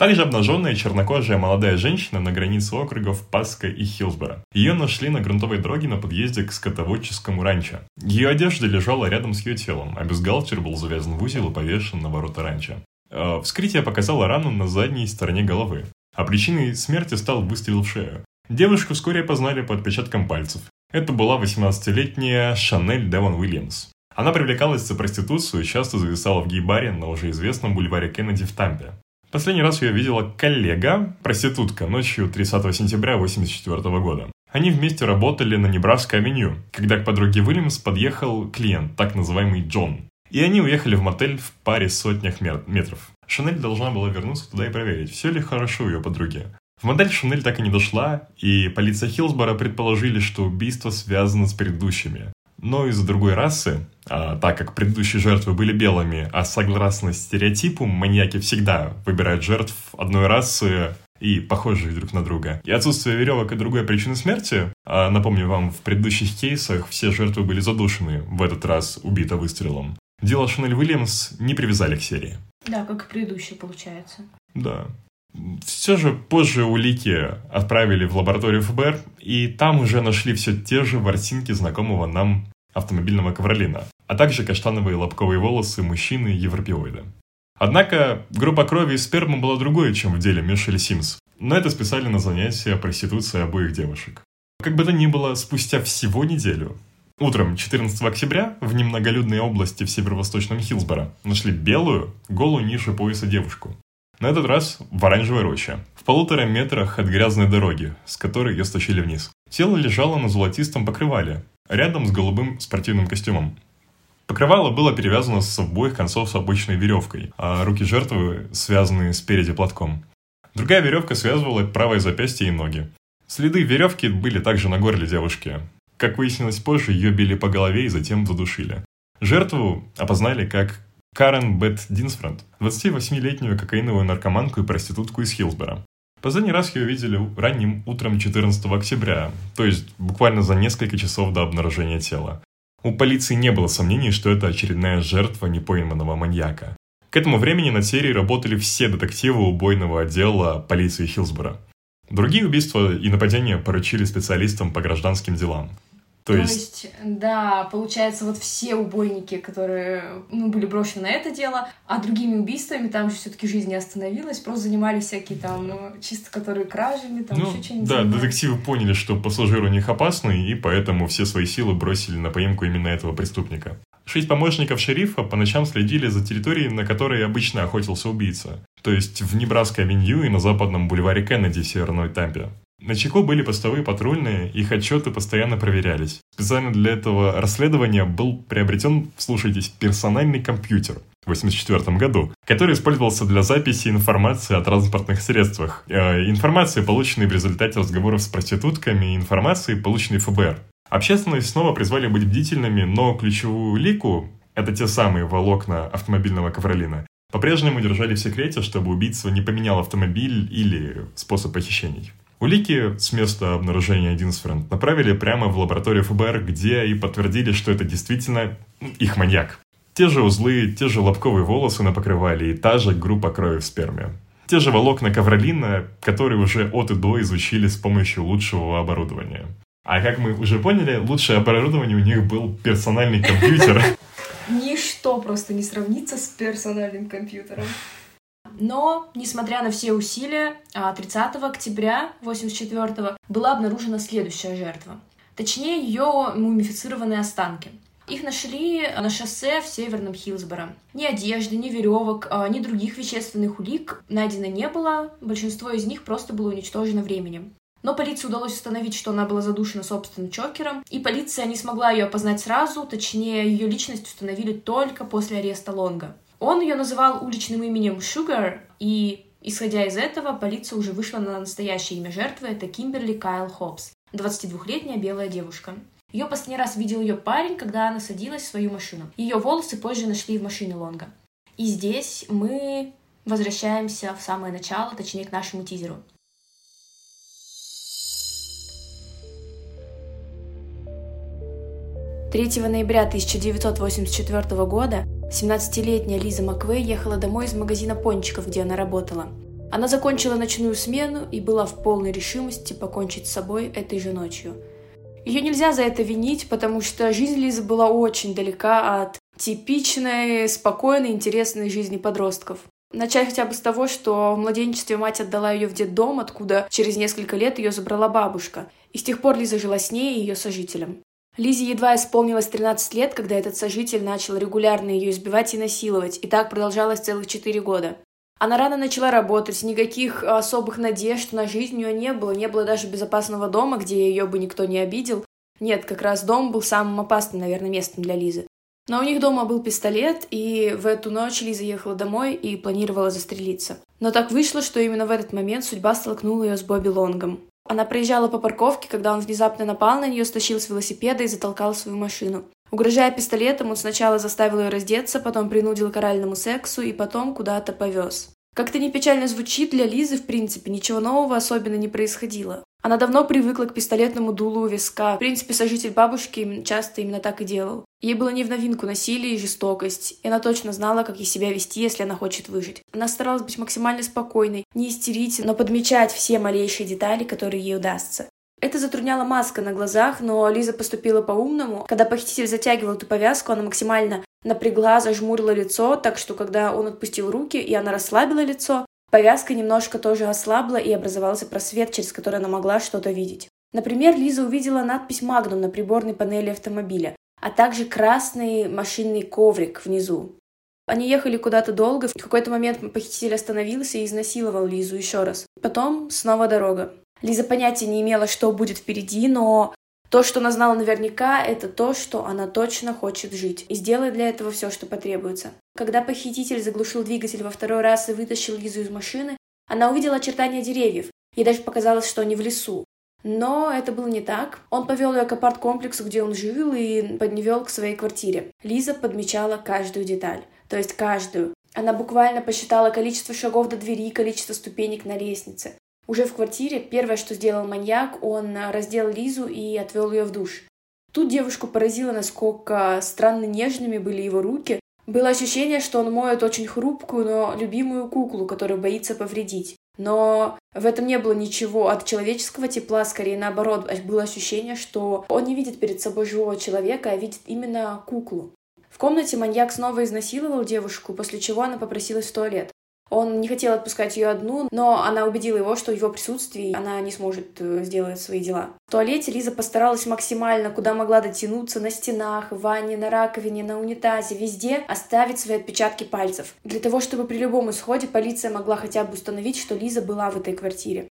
Также обнаженная чернокожая молодая женщина на границе округов Паска и Хилсборо. Ее нашли на грунтовой дороге на подъезде к скотоводческому ранчо. Ее одежда лежала рядом с ее телом, а бюстгальтер был завязан в узел и повешен на ворота ранчо. Э, вскрытие показало рану на задней стороне головы, а причиной смерти стал выстрел в шею. Девушку вскоре познали по отпечаткам пальцев. Это была 18-летняя Шанель Девон Уильямс. Она привлекалась за проституцию и часто зависала в гей-баре на уже известном бульваре Кеннеди в Тампе. Последний раз ее видела коллега, проститутка, ночью 30 сентября 1984 года. Они вместе работали на Небраска-авеню, когда к подруге Уильямс подъехал клиент, так называемый Джон. И они уехали в мотель в паре сотнях метров. Шанель должна была вернуться туда и проверить, все ли хорошо у ее подруги. В модель Шанель так и не дошла, и полиция Хилсбора предположили, что убийство связано с предыдущими но из-за другой расы, а, так как предыдущие жертвы были белыми, а согласно стереотипу маньяки всегда выбирают жертв одной расы и похожих друг на друга. И отсутствие веревок и другой причины смерти, а, напомню вам, в предыдущих кейсах все жертвы были задушены, в этот раз убито выстрелом. Дело Шанель Уильямс не привязали к серии. Да, как и предыдущее получается. Да. Все же позже улики отправили в лабораторию ФБР, и там уже нашли все те же ворсинки знакомого нам автомобильного ковролина, а также каштановые лобковые волосы мужчины-европеоида. Однако группа крови и спермы была другой, чем в деле Мишель Симс, но это списали на занятия проституцией обоих девушек. Как бы то ни было, спустя всего неделю, утром 14 октября в немноголюдной области в северо-восточном Хилсборо нашли белую, голую ниже пояса девушку. На этот раз в оранжевой роще, в полутора метрах от грязной дороги, с которой ее стащили вниз. Тело лежало на золотистом покрывале, рядом с голубым спортивным костюмом. Покрывало было перевязано с обоих концов с обычной веревкой, а руки жертвы связаны спереди платком. Другая веревка связывала правое запястье и ноги. Следы веревки были также на горле девушки. Как выяснилось позже, ее били по голове и затем задушили. Жертву опознали как Карен Бет Динсфренд, 28-летнюю кокаиновую наркоманку и проститутку из Хилсбора. Последний раз ее видели ранним утром 14 октября, то есть буквально за несколько часов до обнаружения тела. У полиции не было сомнений, что это очередная жертва непойманного маньяка. К этому времени над серией работали все детективы убойного отдела полиции Хилсбора. Другие убийства и нападения поручили специалистам по гражданским делам. То, То есть... есть, да, получается, вот все убойники, которые ну, были брошены на это дело, а другими убийствами там же все-таки жизнь не остановилась, просто занимались всякие там ну, чисто которые кражами, там ну, еще что-нибудь. Да, занимались. детективы поняли, что пассажир у них опасный, и поэтому все свои силы бросили на поимку именно этого преступника. Шесть помощников шерифа по ночам следили за территорией, на которой обычно охотился убийца, то есть в Небраско-авеню и на западном бульваре Кеннеди в Северной Тампе. На Чико были постовые патрульные, их отчеты постоянно проверялись. Специально для этого расследования был приобретен, слушайтесь, персональный компьютер в 1984 году, который использовался для записи информации о транспортных средствах. Э, информации, полученной в результате разговоров с проститутками, информации, полученной ФБР. Общественность снова призвали быть бдительными, но ключевую лику, это те самые волокна автомобильного ковролина, по-прежнему держали в секрете, чтобы убийца не поменял автомобиль или способ похищений. Улики с места обнаружения Динсфренд направили прямо в лабораторию ФБР, где и подтвердили, что это действительно их маньяк. Те же узлы, те же лобковые волосы на покрывале и та же группа крови в сперме. Те же волокна ковролина, которые уже от и до изучили с помощью лучшего оборудования. А как мы уже поняли, лучшее оборудование у них был персональный компьютер. Ничто просто не сравнится с персональным компьютером. Но, несмотря на все усилия, 30 а, октября 1984 была обнаружена следующая жертва. Точнее, ее мумифицированные останки. Их нашли на шоссе в Северном Хилсборо. Ни одежды, ни веревок, а, ни других вещественных улик найдено не было. Большинство из них просто было уничтожено временем. Но полиции удалось установить, что она была задушена собственным чокером, и полиция не смогла ее опознать сразу, точнее, ее личность установили только после ареста Лонга. Он ее называл уличным именем Sugar, и, исходя из этого, полиция уже вышла на настоящее имя жертвы, это Кимберли Кайл Хоббс, 22-летняя белая девушка. Ее последний раз видел ее парень, когда она садилась в свою машину. Ее волосы позже нашли в машине Лонга. И здесь мы возвращаемся в самое начало, точнее к нашему тизеру. 3 ноября 1984 года 17-летняя Лиза Маквей ехала домой из магазина пончиков, где она работала. Она закончила ночную смену и была в полной решимости покончить с собой этой же ночью. Ее нельзя за это винить, потому что жизнь Лизы была очень далека от типичной, спокойной, интересной жизни подростков. Начать хотя бы с того, что в младенчестве мать отдала ее в детдом, откуда через несколько лет ее забрала бабушка. И с тех пор Лиза жила с ней и ее сожителем. Лизе едва исполнилось 13 лет, когда этот сожитель начал регулярно ее избивать и насиловать, и так продолжалось целых 4 года. Она рано начала работать, никаких особых надежд на жизнь у нее не было, не было даже безопасного дома, где ее бы никто не обидел. Нет, как раз дом был самым опасным, наверное, местом для Лизы. Но у них дома был пистолет, и в эту ночь Лиза ехала домой и планировала застрелиться. Но так вышло, что именно в этот момент судьба столкнула ее с Бобби Лонгом. Она проезжала по парковке, когда он внезапно напал на нее, стащил с велосипеда и затолкал свою машину. Угрожая пистолетом, он сначала заставил ее раздеться, потом принудил к оральному сексу и потом куда-то повез. Как-то не печально звучит, для Лизы, в принципе, ничего нового особенно не происходило. Она давно привыкла к пистолетному дулу у виска. В принципе, сожитель бабушки часто именно так и делал. Ей было не в новинку насилие и жестокость, и она точно знала, как ей себя вести, если она хочет выжить. Она старалась быть максимально спокойной, не истерить, но подмечать все малейшие детали, которые ей удастся. Это затрудняла маска на глазах, но Лиза поступила по-умному. Когда похититель затягивал эту повязку, она максимально напрягла, зажмурила лицо, так что когда он отпустил руки и она расслабила лицо, повязка немножко тоже ослабла и образовался просвет, через который она могла что-то видеть. Например, Лиза увидела надпись «Магнум» на приборной панели автомобиля а также красный машинный коврик внизу. Они ехали куда-то долго, в какой-то момент похититель остановился и изнасиловал Лизу еще раз. Потом снова дорога. Лиза понятия не имела, что будет впереди, но то, что она знала наверняка, это то, что она точно хочет жить и сделает для этого все, что потребуется. Когда похититель заглушил двигатель во второй раз и вытащил Лизу из машины, она увидела очертания деревьев. Ей даже показалось, что они в лесу. Но это было не так. Он повел ее к апарт-комплексу, где он жил, и подневел к своей квартире. Лиза подмечала каждую деталь. то есть каждую. Она буквально посчитала количество шагов до двери, и количество ступенек на лестнице. Уже в квартире первое, что сделал маньяк, он раздел Лизу и отвел ее в душ. Тут девушку поразило, насколько странно нежными были его руки. Было ощущение, что он моет очень хрупкую, но любимую куклу, которую боится повредить. Но в этом не было ничего от человеческого тепла, скорее наоборот, было ощущение, что он не видит перед собой живого человека, а видит именно куклу. В комнате маньяк снова изнасиловал девушку, после чего она попросилась в туалет. Он не хотел отпускать ее одну, но она убедила его, что в его присутствии она не сможет э, сделать свои дела. В туалете Лиза постаралась максимально, куда могла дотянуться, на стенах, в ванне, на раковине, на унитазе, везде оставить свои отпечатки пальцев. Для того, чтобы при любом исходе полиция могла хотя бы установить, что Лиза была в этой квартире.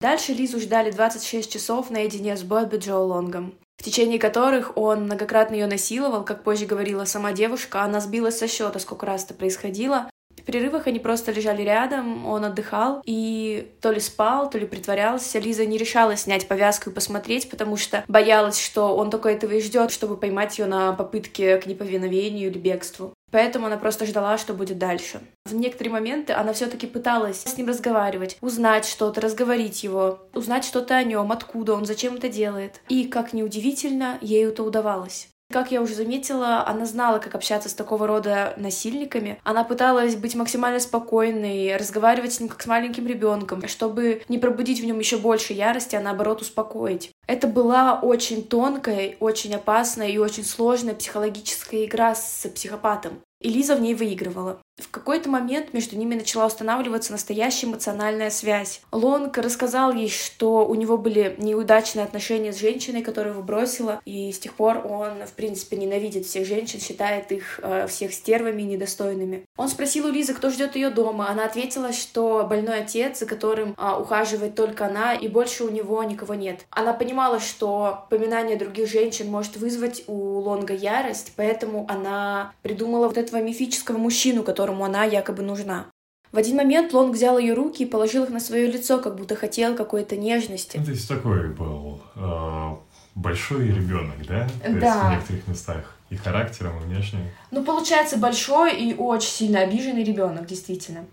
Дальше Лизу ждали 26 часов наедине с Бобби Джо Лонгом в течение которых он многократно ее насиловал, как позже говорила сама девушка, она сбилась со счета, сколько раз это происходило, перерывах они просто лежали рядом, он отдыхал и то ли спал, то ли притворялся. Лиза не решалась снять повязку и посмотреть, потому что боялась, что он только этого и ждет, чтобы поймать ее на попытке к неповиновению или бегству. Поэтому она просто ждала, что будет дальше. В некоторые моменты она все-таки пыталась с ним разговаривать, узнать что-то, разговорить его, узнать что-то о нем, откуда он, зачем это делает. И, как ни удивительно, ей это удавалось. Как я уже заметила, она знала, как общаться с такого рода насильниками. Она пыталась быть максимально спокойной, разговаривать с ним как с маленьким ребенком, чтобы не пробудить в нем еще больше ярости, а наоборот успокоить. Это была очень тонкая, очень опасная и очень сложная психологическая игра с психопатом. И Лиза в ней выигрывала. В какой-то момент между ними начала устанавливаться настоящая эмоциональная связь. Лонг рассказал ей, что у него были неудачные отношения с женщиной, которую его бросила, и с тех пор он, в принципе, ненавидит всех женщин, считает их э, всех стервами и недостойными. Он спросил у Лизы, кто ждет ее дома. Она ответила, что больной отец, за которым э, ухаживает только она, и больше у него никого нет. Она понимала, что поминание других женщин может вызвать у Лонга ярость, поэтому она придумала вот этого мифического мужчину, которому она якобы нужна. В один момент Лонг взял ее руки и положил их на свое лицо, как будто хотел какой-то нежности. Ну, то есть такой был э, большой ребенок, да? То да. есть в некоторых местах и характером, и внешне. Ну, получается, большой и очень сильно обиженный ребенок, действительно.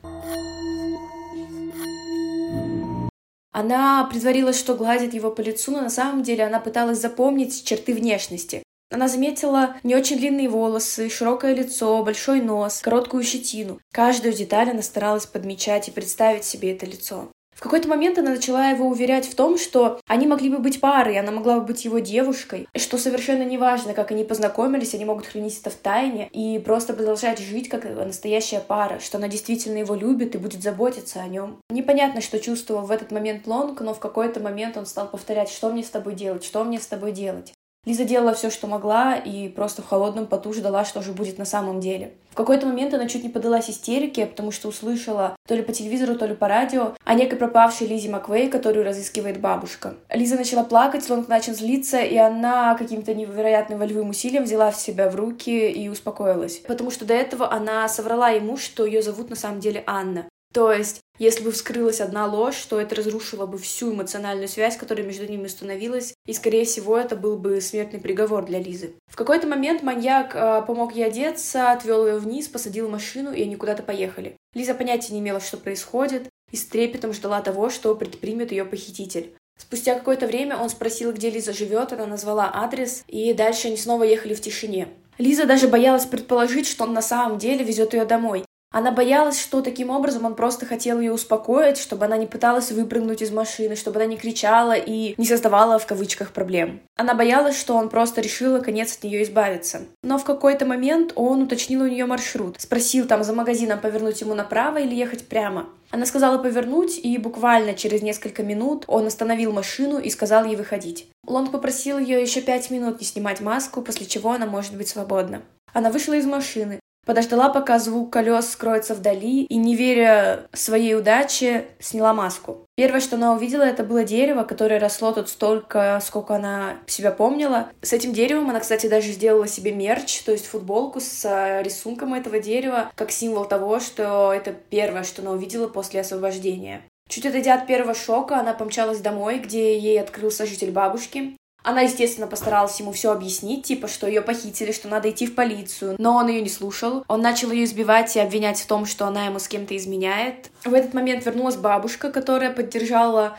Она притворилась, что гладит его по лицу, но на самом деле она пыталась запомнить черты внешности. Она заметила не очень длинные волосы, широкое лицо, большой нос, короткую щетину. Каждую деталь она старалась подмечать и представить себе это лицо. В какой-то момент она начала его уверять в том, что они могли бы быть парой, она могла бы быть его девушкой, что совершенно неважно, как они познакомились, они могут хранить это в тайне и просто продолжать жить как настоящая пара, что она действительно его любит и будет заботиться о нем. Непонятно, что чувствовал в этот момент Лонг, но в какой-то момент он стал повторять, что мне с тобой делать, что мне с тобой делать. Лиза делала все, что могла, и просто в холодном поту ждала, что же будет на самом деле. В какой-то момент она чуть не подалась истерике, потому что услышала то ли по телевизору, то ли по радио о некой пропавшей Лизе Маквей, которую разыскивает бабушка. Лиза начала плакать, Лонг начал злиться, и она каким-то невероятным волевым усилием взяла в себя в руки и успокоилась. Потому что до этого она соврала ему, что ее зовут на самом деле Анна. То есть, если бы вскрылась одна ложь, то это разрушило бы всю эмоциональную связь, которая между ними установилась, и, скорее всего, это был бы смертный приговор для Лизы. В какой-то момент маньяк э, помог ей одеться, отвел ее вниз, посадил машину, и они куда-то поехали. Лиза понятия не имела, что происходит, и с трепетом ждала того, что предпримет ее похититель. Спустя какое-то время он спросил, где Лиза живет, она назвала адрес, и дальше они снова ехали в тишине. Лиза даже боялась предположить, что он на самом деле везет ее домой. Она боялась, что таким образом он просто хотел ее успокоить, чтобы она не пыталась выпрыгнуть из машины, чтобы она не кричала и не создавала в кавычках проблем. Она боялась, что он просто решил наконец от нее избавиться. Но в какой-то момент он уточнил у нее маршрут. Спросил там за магазином повернуть ему направо или ехать прямо. Она сказала повернуть, и буквально через несколько минут он остановил машину и сказал ей выходить. Лонг попросил ее еще пять минут не снимать маску, после чего она может быть свободна. Она вышла из машины. Подождала, пока звук колес скроется вдали, и, не веря своей удаче, сняла маску. Первое, что она увидела, это было дерево, которое росло тут столько, сколько она себя помнила. С этим деревом она, кстати, даже сделала себе мерч, то есть футболку с э, рисунком этого дерева, как символ того, что это первое, что она увидела после освобождения. Чуть отойдя от первого шока, она помчалась домой, где ей открыл сожитель бабушки. Она, естественно, постаралась ему все объяснить, типа, что ее похитили, что надо идти в полицию, но он ее не слушал. Он начал ее избивать и обвинять в том, что она ему с кем-то изменяет. В этот момент вернулась бабушка, которая поддержала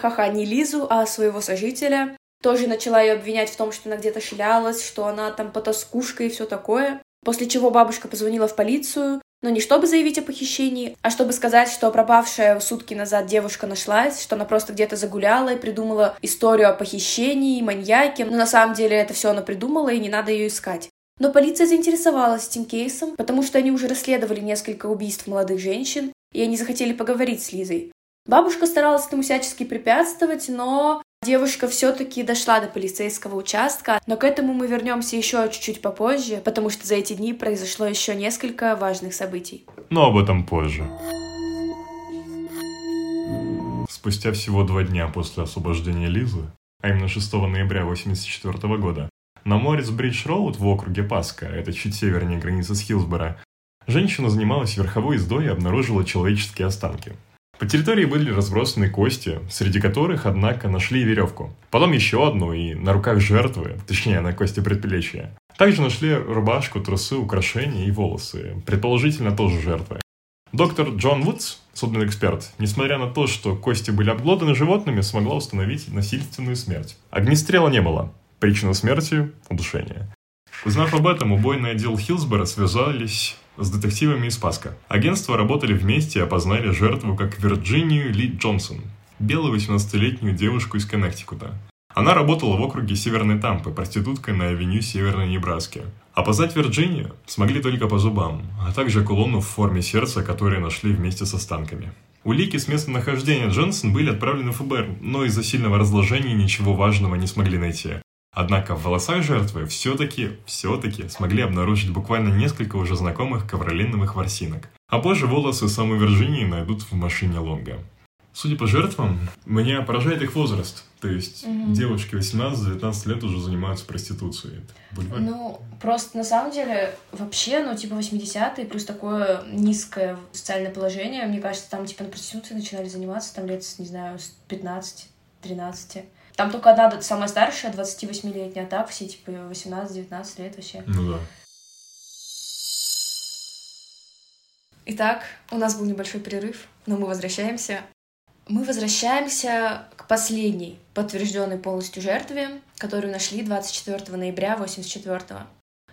ха-ха не Лизу, а своего сожителя. Тоже начала ее обвинять в том, что она где-то шлялась, что она там потаскушка и все такое. После чего бабушка позвонила в полицию, но не чтобы заявить о похищении, а чтобы сказать, что пропавшая сутки назад девушка нашлась, что она просто где-то загуляла и придумала историю о похищении, маньяке, но на самом деле это все она придумала, и не надо ее искать. Но полиция заинтересовалась этим кейсом, потому что они уже расследовали несколько убийств молодых женщин, и они захотели поговорить с Лизой. Бабушка старалась этому всячески препятствовать, но Девушка все-таки дошла до полицейского участка, но к этому мы вернемся еще чуть-чуть попозже, потому что за эти дни произошло еще несколько важных событий. Но об этом позже. Спустя всего два дня после освобождения Лизы, а именно 6 ноября 1984 года, на Моррис-Бридж-Роуд в округе Паска, это чуть севернее границы с Хилсборо, женщина занималась верховой ездой и обнаружила человеческие останки – по территории были разбросаны кости, среди которых, однако, нашли веревку. Потом еще одну и на руках жертвы, точнее, на кости предплечья. Также нашли рубашку, трусы, украшения и волосы, предположительно тоже жертвы. Доктор Джон Вудс, судный эксперт, несмотря на то, что кости были обглоданы животными, смогла установить насильственную смерть. Огнестрела не было. Причина смерти – удушение. Узнав об этом, убойный отдел Хилсбора связались с детективами из Паска. Агентства работали вместе и опознали жертву как Вирджинию Ли Джонсон, белую 18-летнюю девушку из Коннектикута. Она работала в округе Северной Тампы, проституткой на авеню Северной Небраски. Опознать Вирджинию смогли только по зубам, а также кулону в форме сердца, которые нашли вместе с останками. Улики с местонахождения Джонсон были отправлены в ФБР, но из-за сильного разложения ничего важного не смогли найти. Однако в волосах жертвы все-таки, все-таки смогли обнаружить буквально несколько уже знакомых ковролиновых ворсинок. А позже волосы самой Вирджинии найдут в машине Лонга. Судя по жертвам, меня поражает их возраст. То есть mm-hmm. девушки 18-19 лет уже занимаются проституцией. Бульвар. Ну, просто на самом деле вообще, ну, типа 80-е, плюс такое низкое социальное положение, мне кажется, там типа на проституции начинали заниматься там лет, не знаю, с 15-13. Там только одна самая старшая, 28-летняя, а так все типа 18-19 лет вообще. Ну да. Итак, у нас был небольшой перерыв, но мы возвращаемся. Мы возвращаемся к последней подтвержденной полностью жертве, которую нашли 24 ноября 84 -го.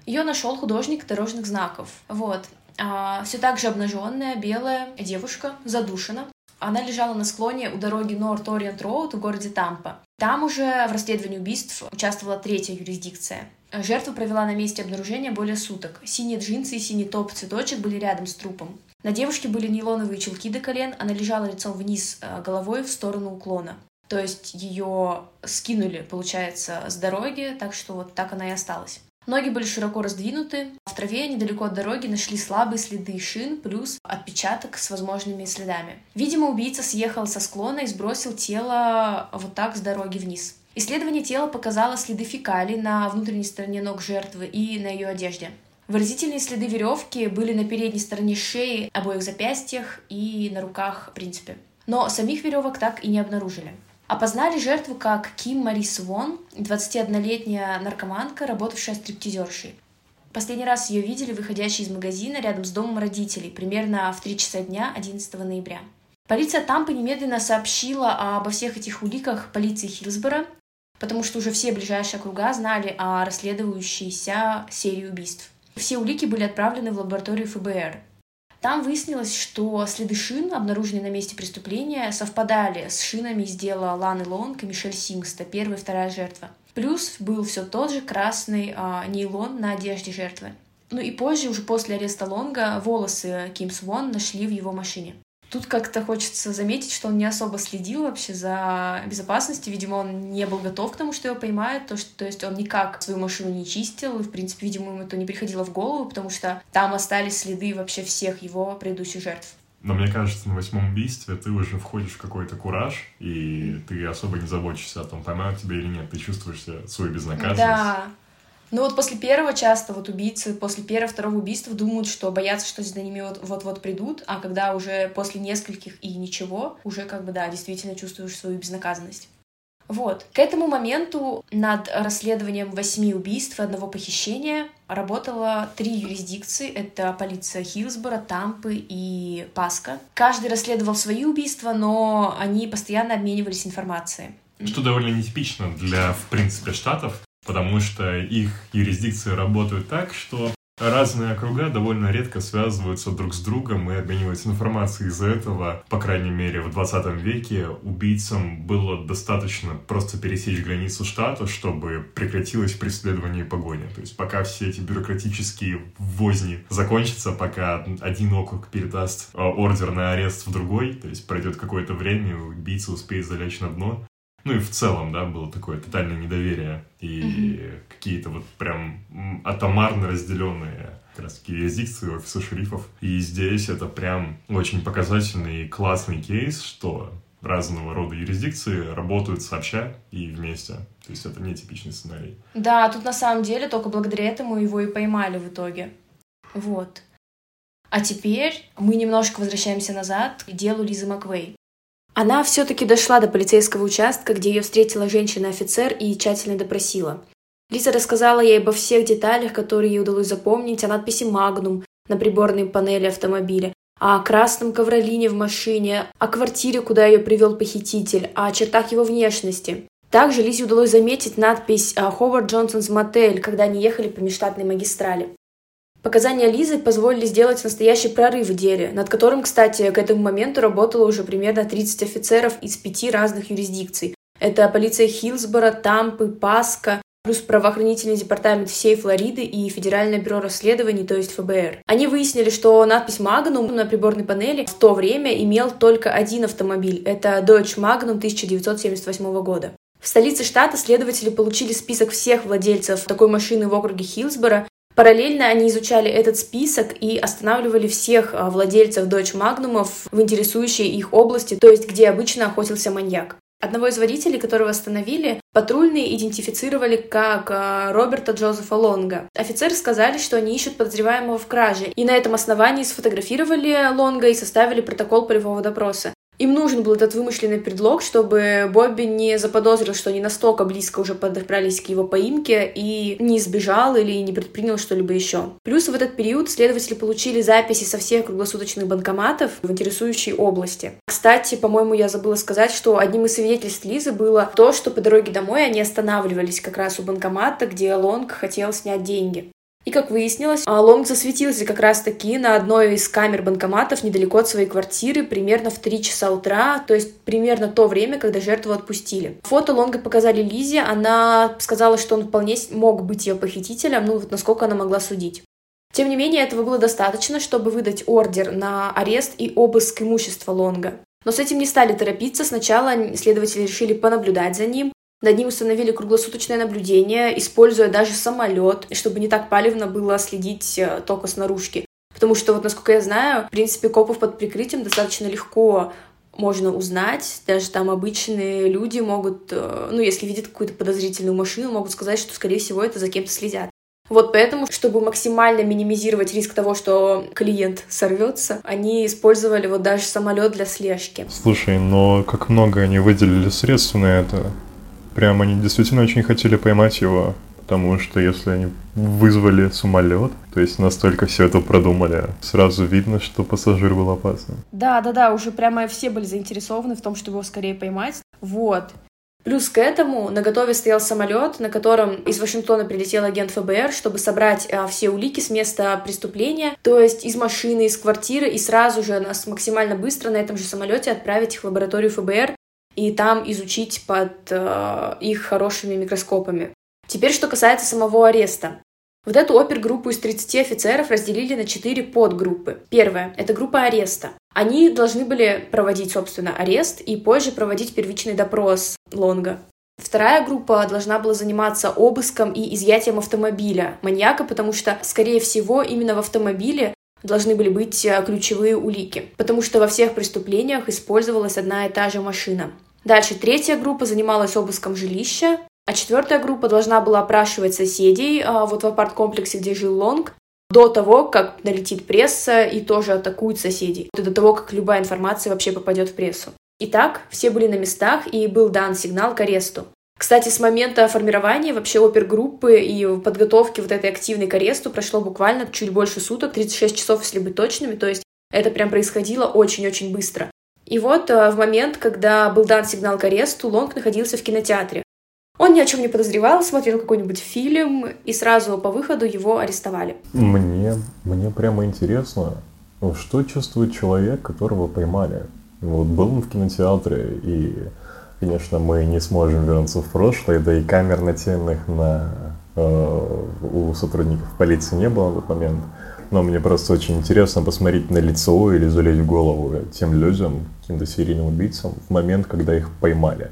Ее нашел художник дорожных знаков. Вот. А, все так же обнаженная, белая девушка, задушена. Она лежала на склоне у дороги Норт Ориент Роуд в городе Тампа. Там уже в расследовании убийств участвовала третья юрисдикция. Жертва провела на месте обнаружения более суток. Синие джинсы и синий топ-цветочек были рядом с трупом. На девушке были нейлоновые чулки до колен, она лежала лицом вниз э, головой в сторону уклона. То есть ее скинули, получается, с дороги, так что вот так она и осталась. Ноги были широко раздвинуты. В траве недалеко от дороги нашли слабые следы шин плюс отпечаток с возможными следами. Видимо, убийца съехал со склона и сбросил тело вот так с дороги вниз. Исследование тела показало следы фекалий на внутренней стороне ног жертвы и на ее одежде. Выразительные следы веревки были на передней стороне шеи, обоих запястьях и на руках, в принципе. Но самих веревок так и не обнаружили. Опознали жертву как Ким Марис Вон, 21-летняя наркоманка, работавшая стриптизершей. Последний раз ее видели выходящей из магазина рядом с домом родителей, примерно в 3 часа дня 11 ноября. Полиция Тампы немедленно сообщила обо всех этих уликах полиции Хилсбора, потому что уже все ближайшие округа знали о расследующейся серии убийств. Все улики были отправлены в лабораторию ФБР. Там выяснилось, что следы шин, обнаруженные на месте преступления, совпадали с шинами из дела Ланы Лонг и Мишель Сингста, первая и вторая жертва. Плюс был все тот же красный а, нейлон на одежде жертвы. Ну и позже, уже после ареста Лонга, волосы Ким Свон нашли в его машине. Тут как-то хочется заметить, что он не особо следил вообще за безопасностью. Видимо, он не был готов к тому, что его поймают. То, что, то есть он никак свою машину не чистил. И, в принципе, видимо, ему это не приходило в голову, потому что там остались следы вообще всех его предыдущих жертв. Но мне кажется, на восьмом убийстве ты уже входишь в какой-то кураж, и ты особо не заботишься о том, поймают тебя или нет. Ты чувствуешь свою безнаказанность. Да, ну вот после первого часто вот убийцы, после первого-второго убийства думают, что боятся, что за ними вот-вот придут, а когда уже после нескольких и ничего, уже как бы, да, действительно чувствуешь свою безнаказанность. Вот. К этому моменту над расследованием восьми убийств и одного похищения работало три юрисдикции. Это полиция Хилсбора, Тампы и Паска. Каждый расследовал свои убийства, но они постоянно обменивались информацией. Что довольно нетипично для, в принципе, штатов, потому что их юрисдикции работают так, что Разные округа довольно редко связываются друг с другом и обмениваются информацией. Из-за этого, по крайней мере, в 20 веке убийцам было достаточно просто пересечь границу штата, чтобы прекратилось преследование и погоня. То есть пока все эти бюрократические возни закончатся, пока один округ передаст э, ордер на арест в другой, то есть пройдет какое-то время, убийца успеет залечь на дно, ну и в целом, да, было такое тотальное недоверие и mm-hmm. какие-то вот прям атомарно разделенные как раз таки юрисдикции офиса шерифов. И здесь это прям очень показательный и классный кейс, что разного рода юрисдикции работают сообща и вместе. То есть это не типичный сценарий. Да, тут на самом деле только благодаря этому его и поймали в итоге. Вот. А теперь мы немножко возвращаемся назад к делу Лизы Маквей. Она все-таки дошла до полицейского участка, где ее встретила женщина-офицер и тщательно допросила. Лиза рассказала ей обо всех деталях, которые ей удалось запомнить, о надписи «Магнум» на приборной панели автомобиля, о красном ковролине в машине, о квартире, куда ее привел похититель, о чертах его внешности. Также Лизе удалось заметить надпись «Ховард Джонсонс Мотель», когда они ехали по межштатной магистрали. Показания Лизы позволили сделать настоящий прорыв в деле, над которым, кстати, к этому моменту работало уже примерно 30 офицеров из пяти разных юрисдикций. Это полиция Хилсбора, Тампы, Паска, плюс правоохранительный департамент всей Флориды и Федеральное бюро расследований, то есть ФБР. Они выяснили, что надпись Magnum на приборной панели в то время имел только один автомобиль. Это Dodge Magnum 1978 года. В столице штата следователи получили список всех владельцев такой машины в округе Хилсбора Параллельно они изучали этот список и останавливали всех а, владельцев Dodge Магнумов в интересующей их области, то есть где обычно охотился маньяк. Одного из водителей, которого остановили, патрульные идентифицировали как а, Роберта Джозефа Лонга. Офицеры сказали, что они ищут подозреваемого в краже, и на этом основании сфотографировали Лонга и составили протокол полевого допроса. Им нужен был этот вымышленный предлог, чтобы Бобби не заподозрил, что они настолько близко уже подобрались к его поимке и не сбежал или не предпринял что-либо еще. Плюс в этот период следователи получили записи со всех круглосуточных банкоматов в интересующей области. Кстати, по-моему, я забыла сказать, что одним из свидетельств Лизы было то, что по дороге домой они останавливались как раз у банкомата, где Лонг хотел снять деньги. И, как выяснилось, а, Лонг засветился как раз-таки на одной из камер банкоматов недалеко от своей квартиры примерно в 3 часа утра, то есть примерно то время, когда жертву отпустили. Фото Лонга показали Лизе, она сказала, что он вполне мог быть ее похитителем, ну вот насколько она могла судить. Тем не менее, этого было достаточно, чтобы выдать ордер на арест и обыск имущества Лонга. Но с этим не стали торопиться. Сначала следователи решили понаблюдать за ним, над ним установили круглосуточное наблюдение, используя даже самолет, чтобы не так палевно было следить э, только с наружки. Потому что, вот насколько я знаю, в принципе, копов под прикрытием достаточно легко можно узнать. Даже там обычные люди могут, э, ну, если видят какую-то подозрительную машину, могут сказать, что, скорее всего, это за кем-то следят. Вот поэтому, чтобы максимально минимизировать риск того, что клиент сорвется, они использовали вот даже самолет для слежки. Слушай, но как много они выделили средств на это? Прям они действительно очень хотели поймать его, потому что если они вызвали самолет, то есть настолько все это продумали, сразу видно, что пассажир был опасным. Да, да, да, уже прямо все были заинтересованы в том, чтобы его скорее поймать. Вот. Плюс к этому на готове стоял самолет, на котором из Вашингтона прилетел агент ФБР, чтобы собрать а, все улики с места преступления, то есть из машины, из квартиры, и сразу же нас максимально быстро на этом же самолете отправить их в лабораторию ФБР, и там изучить под э, их хорошими микроскопами. Теперь, что касается самого ареста. Вот эту опергруппу из 30 офицеров разделили на 4 подгруппы. Первая — это группа ареста. Они должны были проводить, собственно, арест и позже проводить первичный допрос Лонга. Вторая группа должна была заниматься обыском и изъятием автомобиля маньяка, потому что, скорее всего, именно в автомобиле должны были быть э, ключевые улики, потому что во всех преступлениях использовалась одна и та же машина. Дальше третья группа занималась обыском жилища, а четвертая группа должна была опрашивать соседей а, вот в апарт-комплексе, где жил Лонг, до того, как налетит пресса и тоже атакует соседей, до того, как любая информация вообще попадет в прессу. Итак, все были на местах и был дан сигнал к аресту. Кстати, с момента формирования вообще опергруппы и подготовки вот этой активной к аресту прошло буквально чуть больше суток, 36 часов, если быть точными, то есть это прям происходило очень-очень быстро. И вот э, в момент, когда был дан сигнал к аресту, Лонг находился в кинотеатре. Он ни о чем не подозревал, смотрел какой-нибудь фильм, и сразу по выходу его арестовали. Мне, мне прямо интересно, что чувствует человек, которого поймали? Вот был он в кинотеатре, и, конечно, мы не сможем вернуться в прошлое, да и камер нательных на, э, у сотрудников полиции не было в этот момент. Но мне просто очень интересно посмотреть на лицо или залезть в голову тем людям, каким-то серийным убийцам, в момент, когда их поймали.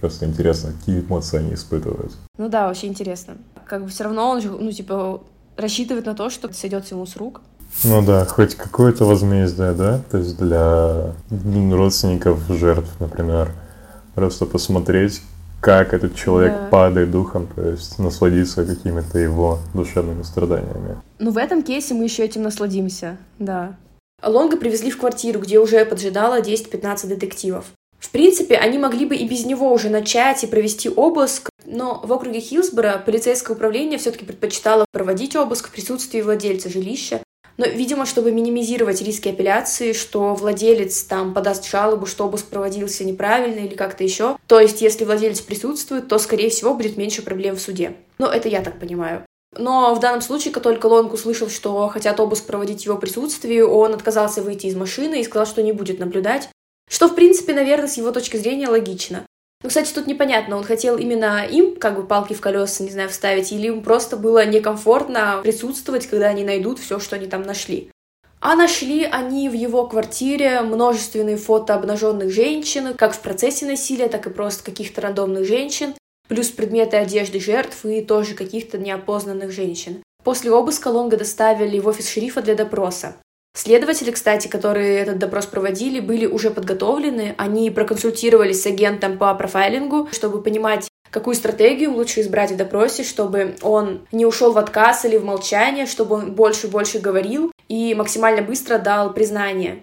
Просто интересно, какие эмоции они испытывают. Ну да, очень интересно. Как бы все равно он ну, типа, рассчитывает на то, что сойдет ему с рук. Ну да, хоть какое-то возмездие, да? То есть для родственников жертв, например. Просто посмотреть, как этот человек да. падает духом, то есть насладиться какими-то его душевными страданиями. Ну, в этом кейсе мы еще этим насладимся, да. Лонга привезли в квартиру, где уже поджидало 10-15 детективов. В принципе, они могли бы и без него уже начать и провести обыск, но в округе Хилсборо полицейское управление все-таки предпочитало проводить обыск в присутствии владельца жилища, но, видимо, чтобы минимизировать риски апелляции, что владелец там подаст жалобу, что обыск проводился неправильно или как-то еще. То есть, если владелец присутствует, то, скорее всего, будет меньше проблем в суде. Ну, это я так понимаю. Но в данном случае, как только Лонг услышал, что хотят обыск проводить в его присутствии, он отказался выйти из машины и сказал, что не будет наблюдать. Что, в принципе, наверное, с его точки зрения логично. Ну, кстати, тут непонятно, он хотел именно им как бы палки в колеса, не знаю, вставить, или им просто было некомфортно присутствовать, когда они найдут все, что они там нашли. А нашли они в его квартире множественные фото обнаженных женщин, как в процессе насилия, так и просто каких-то рандомных женщин, плюс предметы одежды жертв и тоже каких-то неопознанных женщин. После обыска Лонга доставили в офис шерифа для допроса. Следователи, кстати, которые этот допрос проводили, были уже подготовлены. Они проконсультировались с агентом по профайлингу, чтобы понимать, какую стратегию лучше избрать в допросе, чтобы он не ушел в отказ или в молчание, чтобы он больше и больше говорил и максимально быстро дал признание.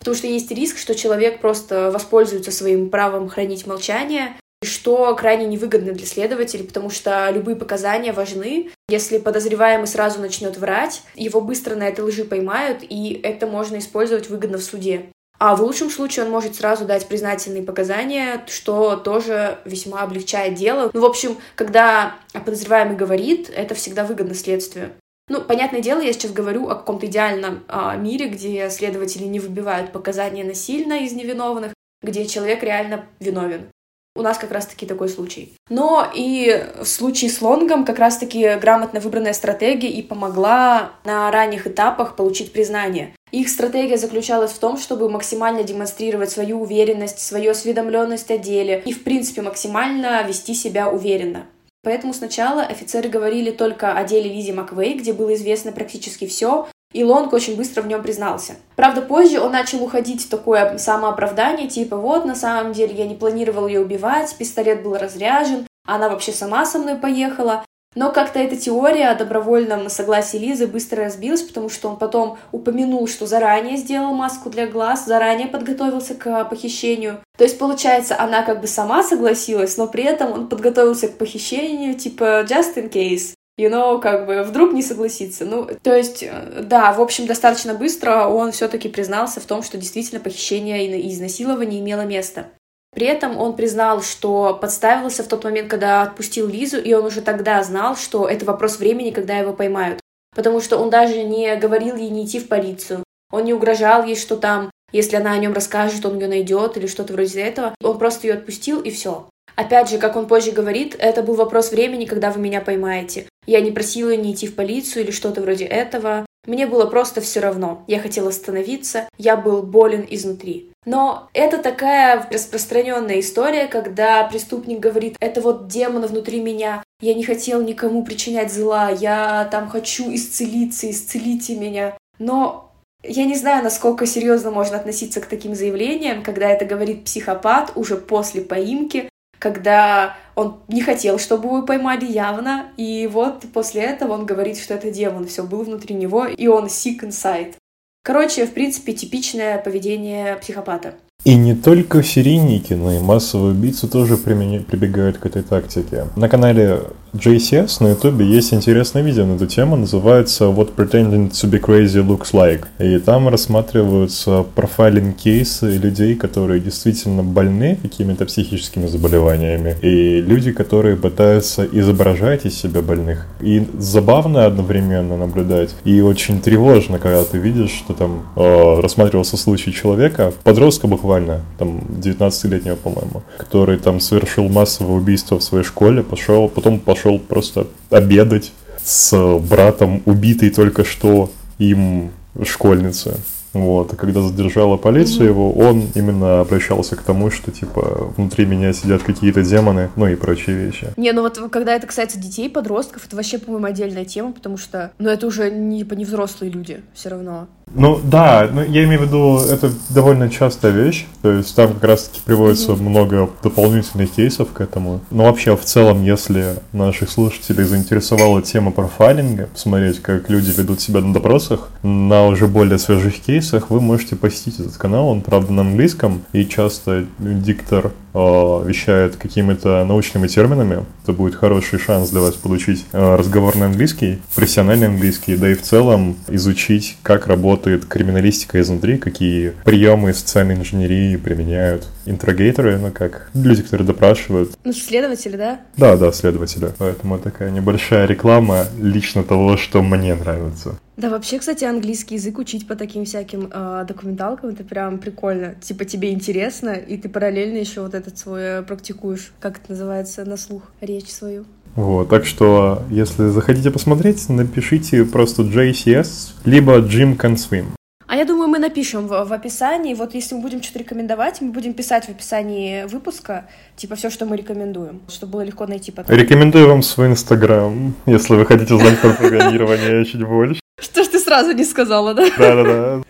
Потому что есть риск, что человек просто воспользуется своим правом хранить молчание, что крайне невыгодно для следователей, потому что любые показания важны. Если подозреваемый сразу начнет врать, его быстро на этой лжи поймают, и это можно использовать выгодно в суде. А в лучшем случае он может сразу дать признательные показания, что тоже весьма облегчает дело. Ну, в общем, когда подозреваемый говорит, это всегда выгодно следствию. Ну, понятное дело, я сейчас говорю о каком-то идеальном а, мире, где следователи не выбивают показания насильно из невиновных, где человек реально виновен. У нас как раз-таки такой случай. Но и в случае с Лонгом как раз-таки грамотно выбранная стратегия и помогла на ранних этапах получить признание. Их стратегия заключалась в том, чтобы максимально демонстрировать свою уверенность, свою осведомленность о деле и, в принципе, максимально вести себя уверенно. Поэтому сначала офицеры говорили только о деле Лизи Маквей, где было известно практически все, и Лонг очень быстро в нем признался. Правда, позже он начал уходить в такое самооправдание, типа вот, на самом деле я не планировал ее убивать, пистолет был разряжен, она вообще сама со мной поехала. Но как-то эта теория о добровольном согласии Лизы быстро разбилась, потому что он потом упомянул, что заранее сделал маску для глаз, заранее подготовился к похищению. То есть, получается, она как бы сама согласилась, но при этом он подготовился к похищению, типа just in case you know, как бы вдруг не согласится. Ну, то есть, э, да, в общем, достаточно быстро он все-таки признался в том, что действительно похищение и изнасилование имело место. При этом он признал, что подставился в тот момент, когда отпустил Лизу, и он уже тогда знал, что это вопрос времени, когда его поймают. Потому что он даже не говорил ей не идти в полицию. Он не угрожал ей, что там, если она о нем расскажет, он ее найдет или что-то вроде этого. Он просто ее отпустил, и все. Опять же, как он позже говорит, это был вопрос времени, когда вы меня поймаете. Я не просила не идти в полицию или что-то вроде этого. Мне было просто все равно. Я хотела остановиться, я был болен изнутри. Но это такая распространенная история, когда преступник говорит, это вот демон внутри меня, я не хотел никому причинять зла, я там хочу исцелиться, исцелите меня. Но я не знаю, насколько серьезно можно относиться к таким заявлениям, когда это говорит психопат уже после поимки, когда он не хотел, чтобы его поймали явно, и вот после этого он говорит, что это демон, все было внутри него, и он sick inside. Короче, в принципе, типичное поведение психопата. И не только серийники, но и массовые убийцы тоже прибегают к этой тактике. На канале JCS на ютубе есть интересное видео на эту тему, называется What Pretending to be Crazy Looks Like. И там рассматриваются профайлинг кейсы людей, которые действительно больны какими-то психическими заболеваниями, и люди, которые пытаются изображать из себя больных. И забавно одновременно наблюдать, и очень тревожно, когда ты видишь, что там э, рассматривался случай человека, подростка буквально, там 19-летнего, по-моему, который там совершил массовое убийство в своей школе, пошел, потом пошел просто обедать с братом убитой только что им школьницы. Вот, и когда задержала полиция mm-hmm. его, он именно обращался к тому, что, типа, внутри меня сидят какие-то демоны, ну и прочие вещи. Не, ну вот когда это касается детей, подростков, это вообще, по-моему, отдельная тема, потому что, ну это уже не, типа, не взрослые люди все равно. Ну да, ну, я имею в виду, это довольно частая вещь, то есть там как раз-таки приводится mm-hmm. много дополнительных кейсов к этому. Но вообще в целом, если наших слушателей заинтересовала тема профайлинга, посмотреть, как люди ведут себя на допросах, на уже более свежих кейсах, вы можете посетить этот канал, он правда на английском, и часто диктор вещает какими-то научными терминами, это будет хороший шанс для вас получить э, разговорный английский, профессиональный английский, да и в целом изучить, как работает криминалистика изнутри, какие приемы социальной инженерии применяют интеррогейторы, ну как люди, которые допрашивают. Ну, следователи, да? Да, да, следователи. Поэтому такая небольшая реклама лично того, что мне нравится. Да, вообще, кстати, английский язык учить по таким всяким э, документалкам это прям прикольно. Типа тебе интересно, и ты параллельно еще вот этот свой э, практикуешь, как это называется, на слух, речь свою. Вот, так что, если захотите посмотреть, напишите просто JCS, либо Jim Can Swim. А я думаю, мы напишем в, в описании. Вот если мы будем что-то рекомендовать, мы будем писать в описании выпуска, типа все, что мы рекомендуем, чтобы было легко найти потом. Рекомендую вам свой инстаграм, если вы хотите узнать про программирование чуть больше. Что ж ты сразу не сказала, да? Да-да-да.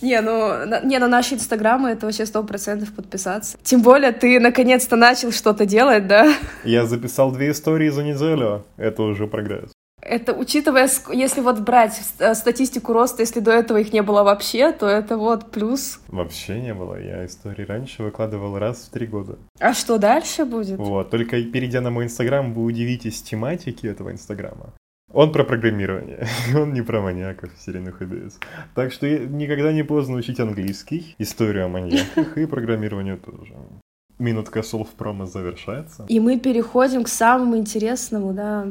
Не, ну, на, не, на наши инстаграмы это вообще сто процентов подписаться. Тем более ты наконец-то начал что-то делать, да? Я записал две истории за неделю. Это уже прогресс. Это учитывая, если вот брать э, статистику роста, если до этого их не было вообще, то это вот плюс. Вообще не было. Я истории раньше выкладывал раз в три года. А что дальше будет? Вот, только перейдя на мой инстаграм, вы удивитесь тематики этого инстаграма. Он про программирование, он не про маньяков, серийных убийц. Так что никогда не поздно учить английский, историю о маньяках и программированию тоже. Минутка слов промо завершается. И мы переходим к самому интересному, да.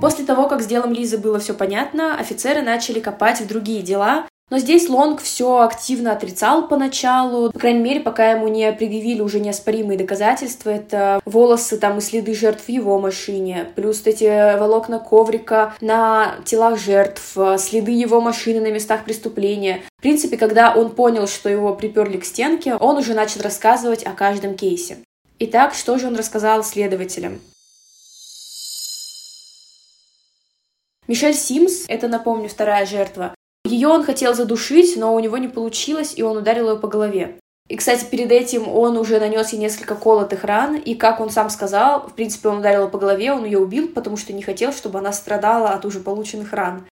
После того, как с делом Лизы было все понятно, офицеры начали копать в другие дела, но здесь Лонг все активно отрицал поначалу, по крайней мере, пока ему не предъявили уже неоспоримые доказательства. Это волосы там и следы жертв в его машине, плюс эти волокна коврика на телах жертв, следы его машины на местах преступления. В принципе, когда он понял, что его приперли к стенке, он уже начал рассказывать о каждом кейсе. Итак, что же он рассказал следователям? Мишель Симс, это, напомню, вторая жертва, ее он хотел задушить, но у него не получилось, и он ударил ее по голове. И, кстати, перед этим он уже нанес ей несколько колотых ран, и, как он сам сказал, в принципе, он ударил ее по голове, он ее убил, потому что не хотел, чтобы она страдала от уже полученных ран.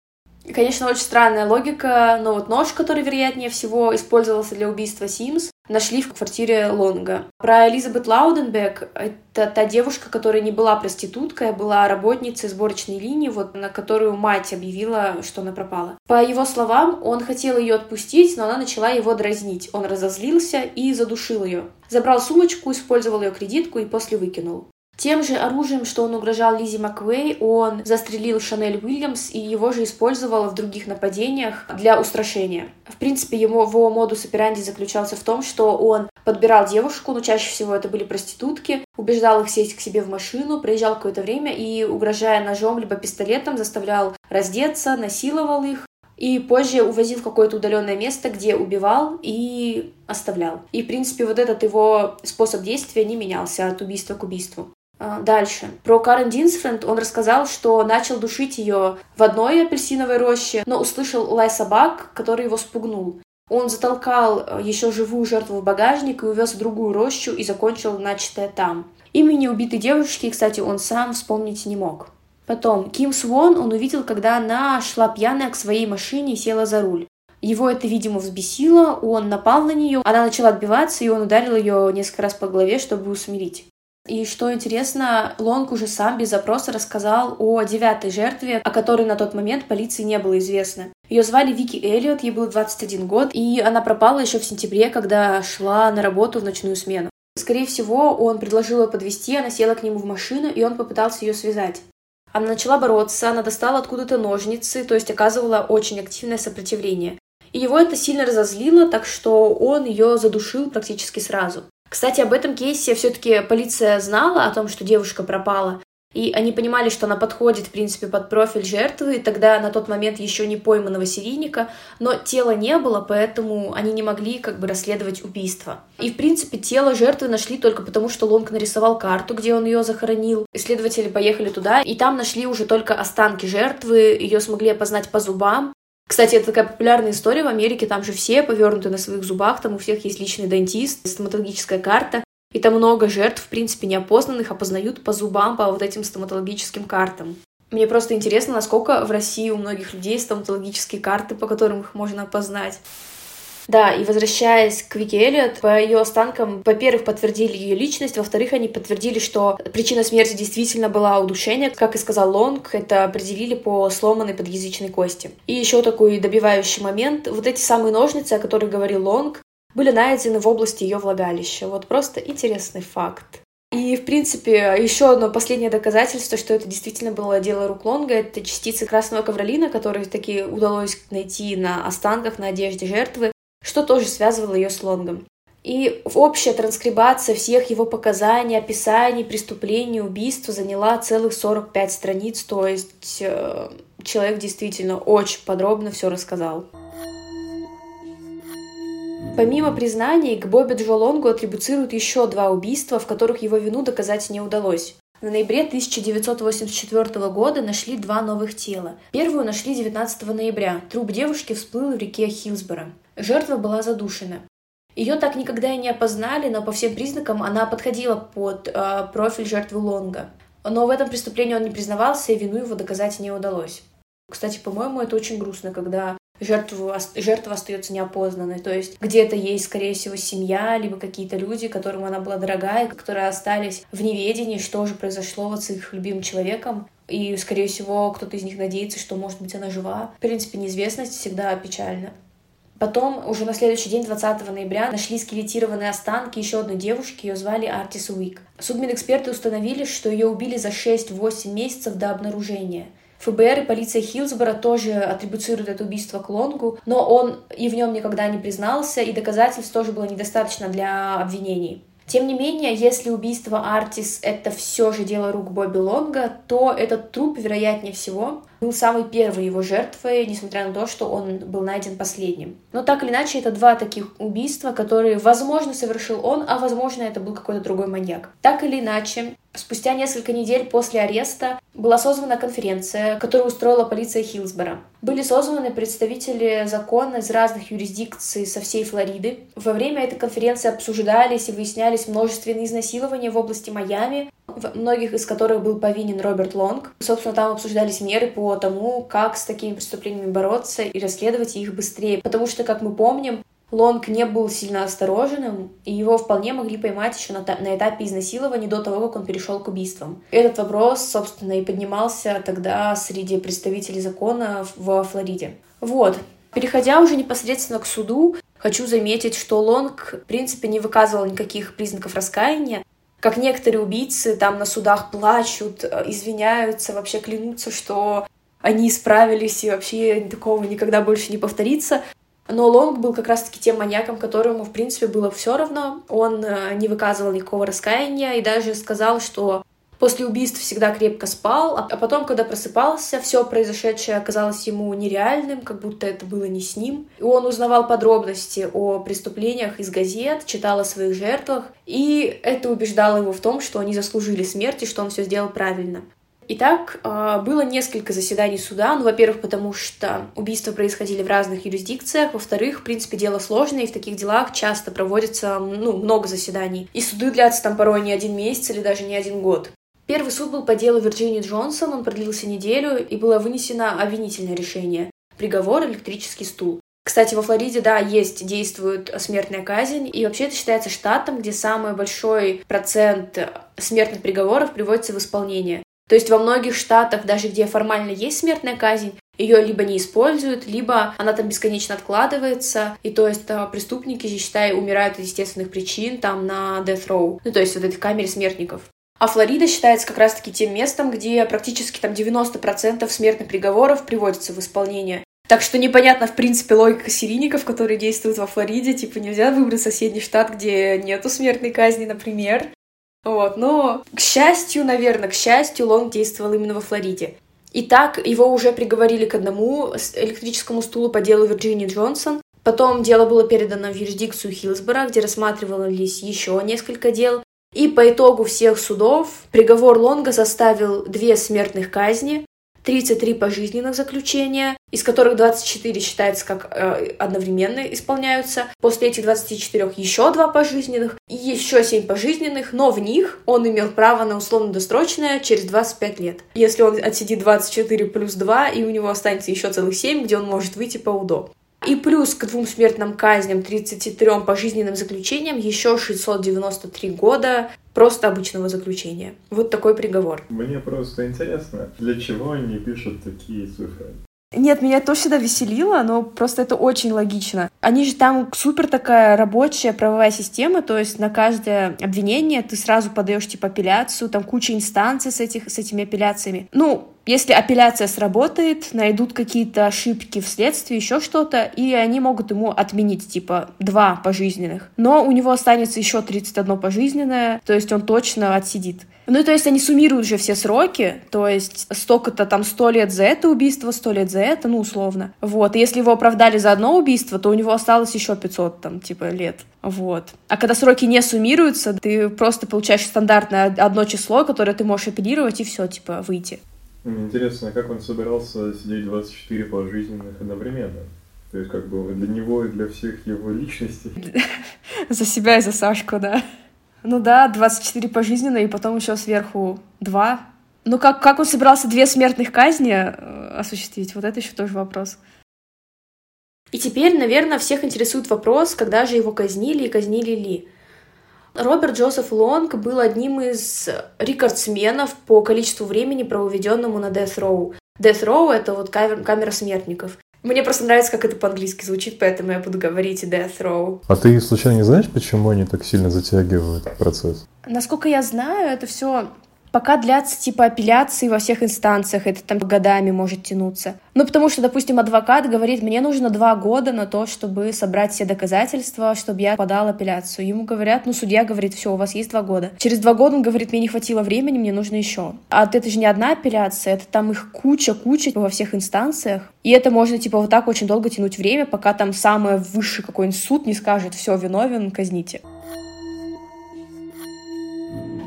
И, конечно, очень странная логика, но вот нож, который, вероятнее всего, использовался для убийства Симс, нашли в квартире Лонга. Про Элизабет Лауденбек — это та девушка, которая не была проституткой, а была работницей сборочной линии, вот, на которую мать объявила, что она пропала. По его словам, он хотел ее отпустить, но она начала его дразнить. Он разозлился и задушил ее. Забрал сумочку, использовал ее кредитку и после выкинул. Тем же оружием, что он угрожал Лизи Маквей, он застрелил Шанель Уильямс и его же использовал в других нападениях для устрашения. В принципе, его, его модус операнди заключался в том, что он подбирал девушку, но чаще всего это были проститутки, убеждал их сесть к себе в машину, приезжал какое-то время и, угрожая ножом либо пистолетом, заставлял раздеться, насиловал их, и позже увозил в какое-то удаленное место, где убивал и оставлял. И, в принципе, вот этот его способ действия не менялся от убийства к убийству. А, дальше. Про Карен Динсфренд он рассказал, что начал душить ее в одной апельсиновой роще, но услышал лай собак, который его спугнул. Он затолкал э, еще живую жертву в багажник и увез в другую рощу и закончил начатое там. Имени убитой девушки, кстати, он сам вспомнить не мог. Потом, Ким Свон он увидел, когда она шла пьяная к своей машине и села за руль. Его это, видимо, взбесило, он напал на нее, она начала отбиваться, и он ударил ее несколько раз по голове, чтобы усмирить. И что интересно, Лонг уже сам без запроса рассказал о девятой жертве, о которой на тот момент полиции не было известно. Ее звали Вики Эллиот, ей был 21 год, и она пропала еще в сентябре, когда шла на работу в ночную смену. Скорее всего, он предложил ее подвести, она села к нему в машину, и он попытался ее связать. Она начала бороться, она достала откуда-то ножницы, то есть оказывала очень активное сопротивление. И его это сильно разозлило, так что он ее задушил практически сразу. Кстати, об этом кейсе все-таки полиция знала о том, что девушка пропала, и они понимали, что она подходит, в принципе, под профиль жертвы, тогда на тот момент еще не пойманного серийника, но тела не было, поэтому они не могли как бы расследовать убийство. И, в принципе, тело жертвы нашли только потому, что Лонг нарисовал карту, где он ее захоронил. Исследователи поехали туда, и там нашли уже только останки жертвы, ее смогли опознать по зубам, кстати, это такая популярная история в Америке, там же все повернуты на своих зубах, там у всех есть личный дантист, стоматологическая карта, и там много жертв, в принципе, неопознанных, опознают по зубам, по вот этим стоматологическим картам. Мне просто интересно, насколько в России у многих людей стоматологические карты, по которым их можно опознать. Да, и возвращаясь к Вики Эллиот, по ее останкам, во-первых, подтвердили ее личность, во-вторых, они подтвердили, что причина смерти действительно была удушение. Как и сказал Лонг, это определили по сломанной подъязычной кости. И еще такой добивающий момент. Вот эти самые ножницы, о которых говорил Лонг, были найдены в области ее влагалища. Вот просто интересный факт. И, в принципе, еще одно последнее доказательство, что это действительно было дело рук Лонга, это частицы красного ковролина, которые таки удалось найти на останках, на одежде жертвы что тоже связывало ее с Лонгом. И общая транскрибация всех его показаний, описаний, преступлений, убийств заняла целых 45 страниц, то есть э, человек действительно очень подробно все рассказал. Помимо признаний, к Бобби Джо Лонгу атрибуцируют еще два убийства, в которых его вину доказать не удалось. В ноябре 1984 года нашли два новых тела. Первую нашли 19 ноября. Труп девушки всплыл в реке Хилсборо. Жертва была задушена. Ее так никогда и не опознали, но по всем признакам она подходила под э, профиль жертвы Лонга. Но в этом преступлении он не признавался, и вину его доказать не удалось. Кстати, по-моему, это очень грустно, когда жертву, жертва остается неопознанной. То есть где-то есть, скорее всего, семья, либо какие-то люди, которым она была дорогая, которые остались в неведении, что же произошло вот с их любимым человеком. И, скорее всего, кто-то из них надеется, что, может быть, она жива. В принципе, неизвестность всегда печальна. Потом, уже на следующий день, 20 ноября, нашли скелетированные останки еще одной девушки, ее звали Артис Уик. Судмедэксперты установили, что ее убили за 6-8 месяцев до обнаружения. ФБР и полиция Хилсбора тоже атрибуцируют это убийство к Лонгу, но он и в нем никогда не признался, и доказательств тоже было недостаточно для обвинений. Тем не менее, если убийство Артис — это все же дело рук Бобби Лонга, то этот труп, вероятнее всего, был самой первой его жертвой, несмотря на то, что он был найден последним. Но так или иначе, это два таких убийства, которые, возможно, совершил он, а возможно, это был какой-то другой маньяк. Так или иначе, Спустя несколько недель после ареста была созвана конференция, которую устроила полиция Хилсбора. Были созваны представители закона из разных юрисдикций со всей Флориды. Во время этой конференции обсуждались и выяснялись множественные изнасилования в области Майами, в многих из которых был повинен Роберт Лонг. Собственно, там обсуждались меры по тому, как с такими преступлениями бороться и расследовать их быстрее. Потому что, как мы помним, Лонг не был сильно осторожным, и его вполне могли поймать еще на, на этапе изнасилования до того, как он перешел к убийствам. Этот вопрос, собственно, и поднимался тогда среди представителей закона во Флориде. Вот. Переходя уже непосредственно к суду, хочу заметить, что Лонг, в принципе, не выказывал никаких признаков раскаяния. Как некоторые убийцы там на судах плачут, э, извиняются, вообще клянутся, что они исправились и вообще такого никогда больше не повторится. Но Лонг был как раз-таки тем маньяком, которому, в принципе, было все равно. Он э, не выказывал никакого раскаяния и даже сказал, что после убийств всегда крепко спал, а потом, когда просыпался, все произошедшее оказалось ему нереальным, как будто это было не с ним. И он узнавал подробности о преступлениях из газет, читал о своих жертвах, и это убеждало его в том, что они заслужили смерти, что он все сделал правильно. Итак, а, было несколько заседаний суда. Ну, во-первых, потому что убийства происходили в разных юрисдикциях. Во-вторых, в принципе, дело сложное, и в таких делах часто проводится ну, много заседаний. И суды длятся там порой не один месяц или даже не один год. Первый суд был по делу Вирджинии Джонсон, он продлился неделю, и было вынесено обвинительное решение. Приговор — электрический стул. Кстати, во Флориде, да, есть, действует смертная казнь, и вообще это считается штатом, где самый большой процент смертных приговоров приводится в исполнение. То есть во многих штатах, даже где формально есть смертная казнь, ее либо не используют, либо она там бесконечно откладывается, и то есть а, преступники, считай, умирают от естественных причин там на death row, ну то есть вот этой камере смертников. А Флорида считается как раз-таки тем местом, где практически там 90% смертных приговоров приводятся в исполнение. Так что непонятно, в принципе, логика серийников, которые действуют во Флориде. Типа нельзя выбрать соседний штат, где нету смертной казни, например. Вот, но, к счастью, наверное, к счастью, Лонг действовал именно во Флориде. Итак, его уже приговорили к одному электрическому стулу по делу Вирджинии Джонсон. Потом дело было передано в юрисдикцию Хилсбора, где рассматривались еще несколько дел. И по итогу всех судов приговор Лонга составил две смертных казни, 33 пожизненных заключения, из которых 24 считается как э, одновременно исполняются. После этих 24 еще два пожизненных и еще 7 пожизненных, но в них он имел право на условно-досрочное через 25 лет. Если он отсидит 24 плюс 2, и у него останется еще целых 7, где он может выйти по УДО. И плюс к двум смертным казням, 33 пожизненным заключениям, еще 693 года просто обычного заключения. Вот такой приговор. Мне просто интересно, для чего они пишут такие цифры? Нет, меня это всегда веселило, но просто это очень логично. Они же там супер такая рабочая правовая система, то есть на каждое обвинение ты сразу подаешь типа апелляцию, там куча инстанций с, этих, с этими апелляциями. Ну, если апелляция сработает, найдут какие-то ошибки в следствии, еще что-то, и они могут ему отменить, типа, два пожизненных. Но у него останется еще 31 пожизненное, то есть он точно отсидит. Ну, то есть они суммируют уже все сроки, то есть столько-то там сто лет за это убийство, сто лет за это, ну, условно. Вот, и если его оправдали за одно убийство, то у него осталось еще 500 там, типа, лет. Вот. А когда сроки не суммируются, ты просто получаешь стандартное одно число, которое ты можешь апеллировать, и все, типа, выйти. Мне интересно, как он собирался сидеть 24 пожизненных одновременно? То есть, как бы для него и для всех его личностей. За себя и за Сашку, да. Ну да, 24 пожизненно, и потом еще сверху 2. Ну как, как он собирался две смертных казни э, осуществить? Вот это еще тоже вопрос. И теперь, наверное, всех интересует вопрос, когда же его казнили и казнили ли. Роберт Джозеф Лонг был одним из рекордсменов по количеству времени, проведенному на Death Row. Death Row — это вот камера смертников. Мне просто нравится, как это по-английски звучит, поэтому я буду говорить Death Row. А ты случайно не знаешь, почему они так сильно затягивают процесс? Насколько я знаю, это все Пока длятся типа апелляции во всех инстанциях, это там годами может тянуться. Ну, потому что, допустим, адвокат говорит, мне нужно два года на то, чтобы собрать все доказательства, чтобы я подал апелляцию. Ему говорят, ну, судья говорит, все, у вас есть два года. Через два года он говорит, мне не хватило времени, мне нужно еще. А это же не одна апелляция, это там их куча-куча во всех инстанциях. И это можно, типа, вот так очень долго тянуть время, пока там самый высший какой-нибудь суд не скажет, все, виновен, казните.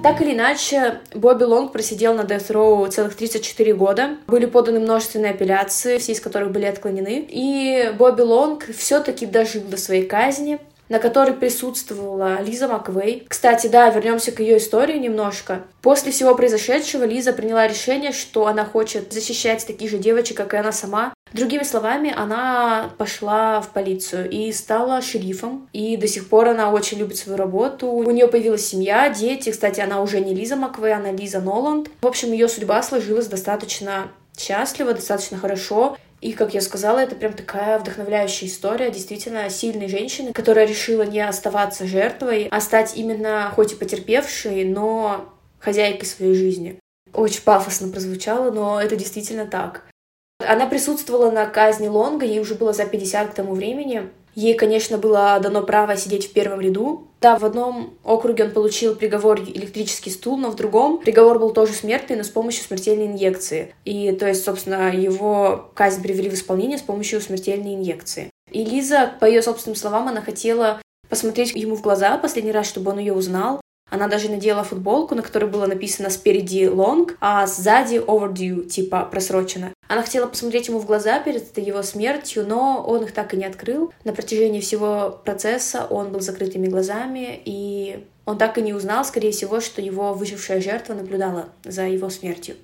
Так или иначе, Бобби Лонг просидел на Death Row целых 34 года. Были поданы множественные апелляции, все из которых были отклонены. И Бобби Лонг все-таки дожил до своей казни на которой присутствовала Лиза Маквей. Кстати, да, вернемся к ее истории немножко. После всего произошедшего Лиза приняла решение, что она хочет защищать таких же девочек, как и она сама. Другими словами, она пошла в полицию и стала шерифом. И до сих пор она очень любит свою работу. У нее появилась семья, дети. Кстати, она уже не Лиза Маквей, она Лиза Ноланд. В общем, ее судьба сложилась достаточно счастливо, достаточно хорошо. И, как я сказала, это прям такая вдохновляющая история действительно сильной женщины, которая решила не оставаться жертвой, а стать именно, хоть и потерпевшей, но хозяйкой своей жизни. Очень пафосно прозвучало, но это действительно так. Она присутствовала на казни Лонга, ей уже было за 50 к тому времени. Ей, конечно, было дано право сидеть в первом ряду. Да, в одном округе он получил приговор электрический стул, но в другом приговор был тоже смертный, но с помощью смертельной инъекции. И, то есть, собственно, его казнь привели в исполнение с помощью смертельной инъекции. И Лиза, по ее собственным словам, она хотела посмотреть ему в глаза последний раз, чтобы он ее узнал, она даже надела футболку, на которой было написано спереди long, а сзади overdue, типа просрочено. Она хотела посмотреть ему в глаза перед его смертью, но он их так и не открыл. На протяжении всего процесса он был закрытыми глазами, и он так и не узнал, скорее всего, что его выжившая жертва наблюдала за его смертью.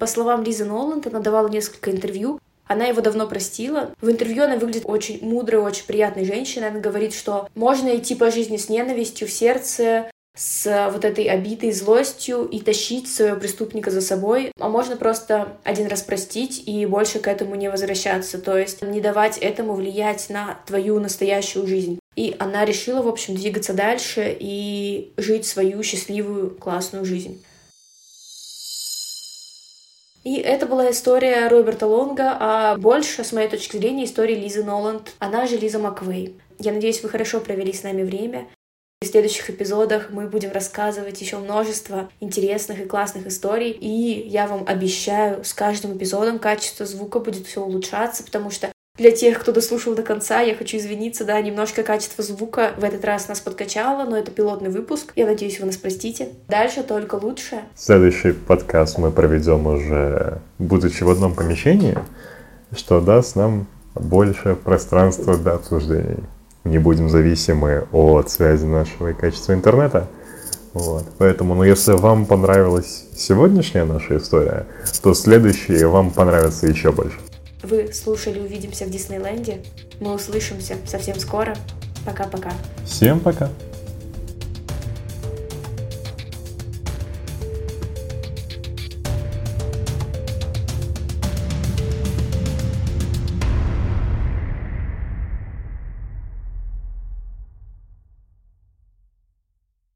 По словам Лизы Ноланд, она давала несколько интервью, Она его давно простила. В интервью она выглядит очень мудрой, очень приятной женщиной. Она говорит, что можно идти по жизни с ненавистью в сердце, с вот этой обидой, злостью и тащить своего преступника за собой, а можно просто один раз простить и больше к этому не возвращаться, то есть не давать этому влиять на твою настоящую жизнь. И она решила, в общем, двигаться дальше и жить свою счастливую, классную жизнь. И это была история Роберта Лонга, а больше, с моей точки зрения, история Лизы Ноланд, она же Лиза Маквей. Я надеюсь, вы хорошо провели с нами время. В следующих эпизодах мы будем рассказывать еще множество интересных и классных историй. И я вам обещаю, с каждым эпизодом качество звука будет все улучшаться, потому что для тех, кто дослушал до конца, я хочу извиниться, да, немножко качество звука в этот раз нас подкачало, но это пилотный выпуск. Я надеюсь, вы нас простите. Дальше только лучше. Следующий подкаст мы проведем уже, будучи в одном помещении, что даст нам больше пространства для обсуждений. Не будем зависимы от связи нашего и качества интернета. Вот. Поэтому, ну, если вам понравилась сегодняшняя наша история, то следующие вам понравятся еще больше. Вы слушали «Увидимся в Диснейленде». Мы услышимся совсем скоро. Пока-пока. Всем пока.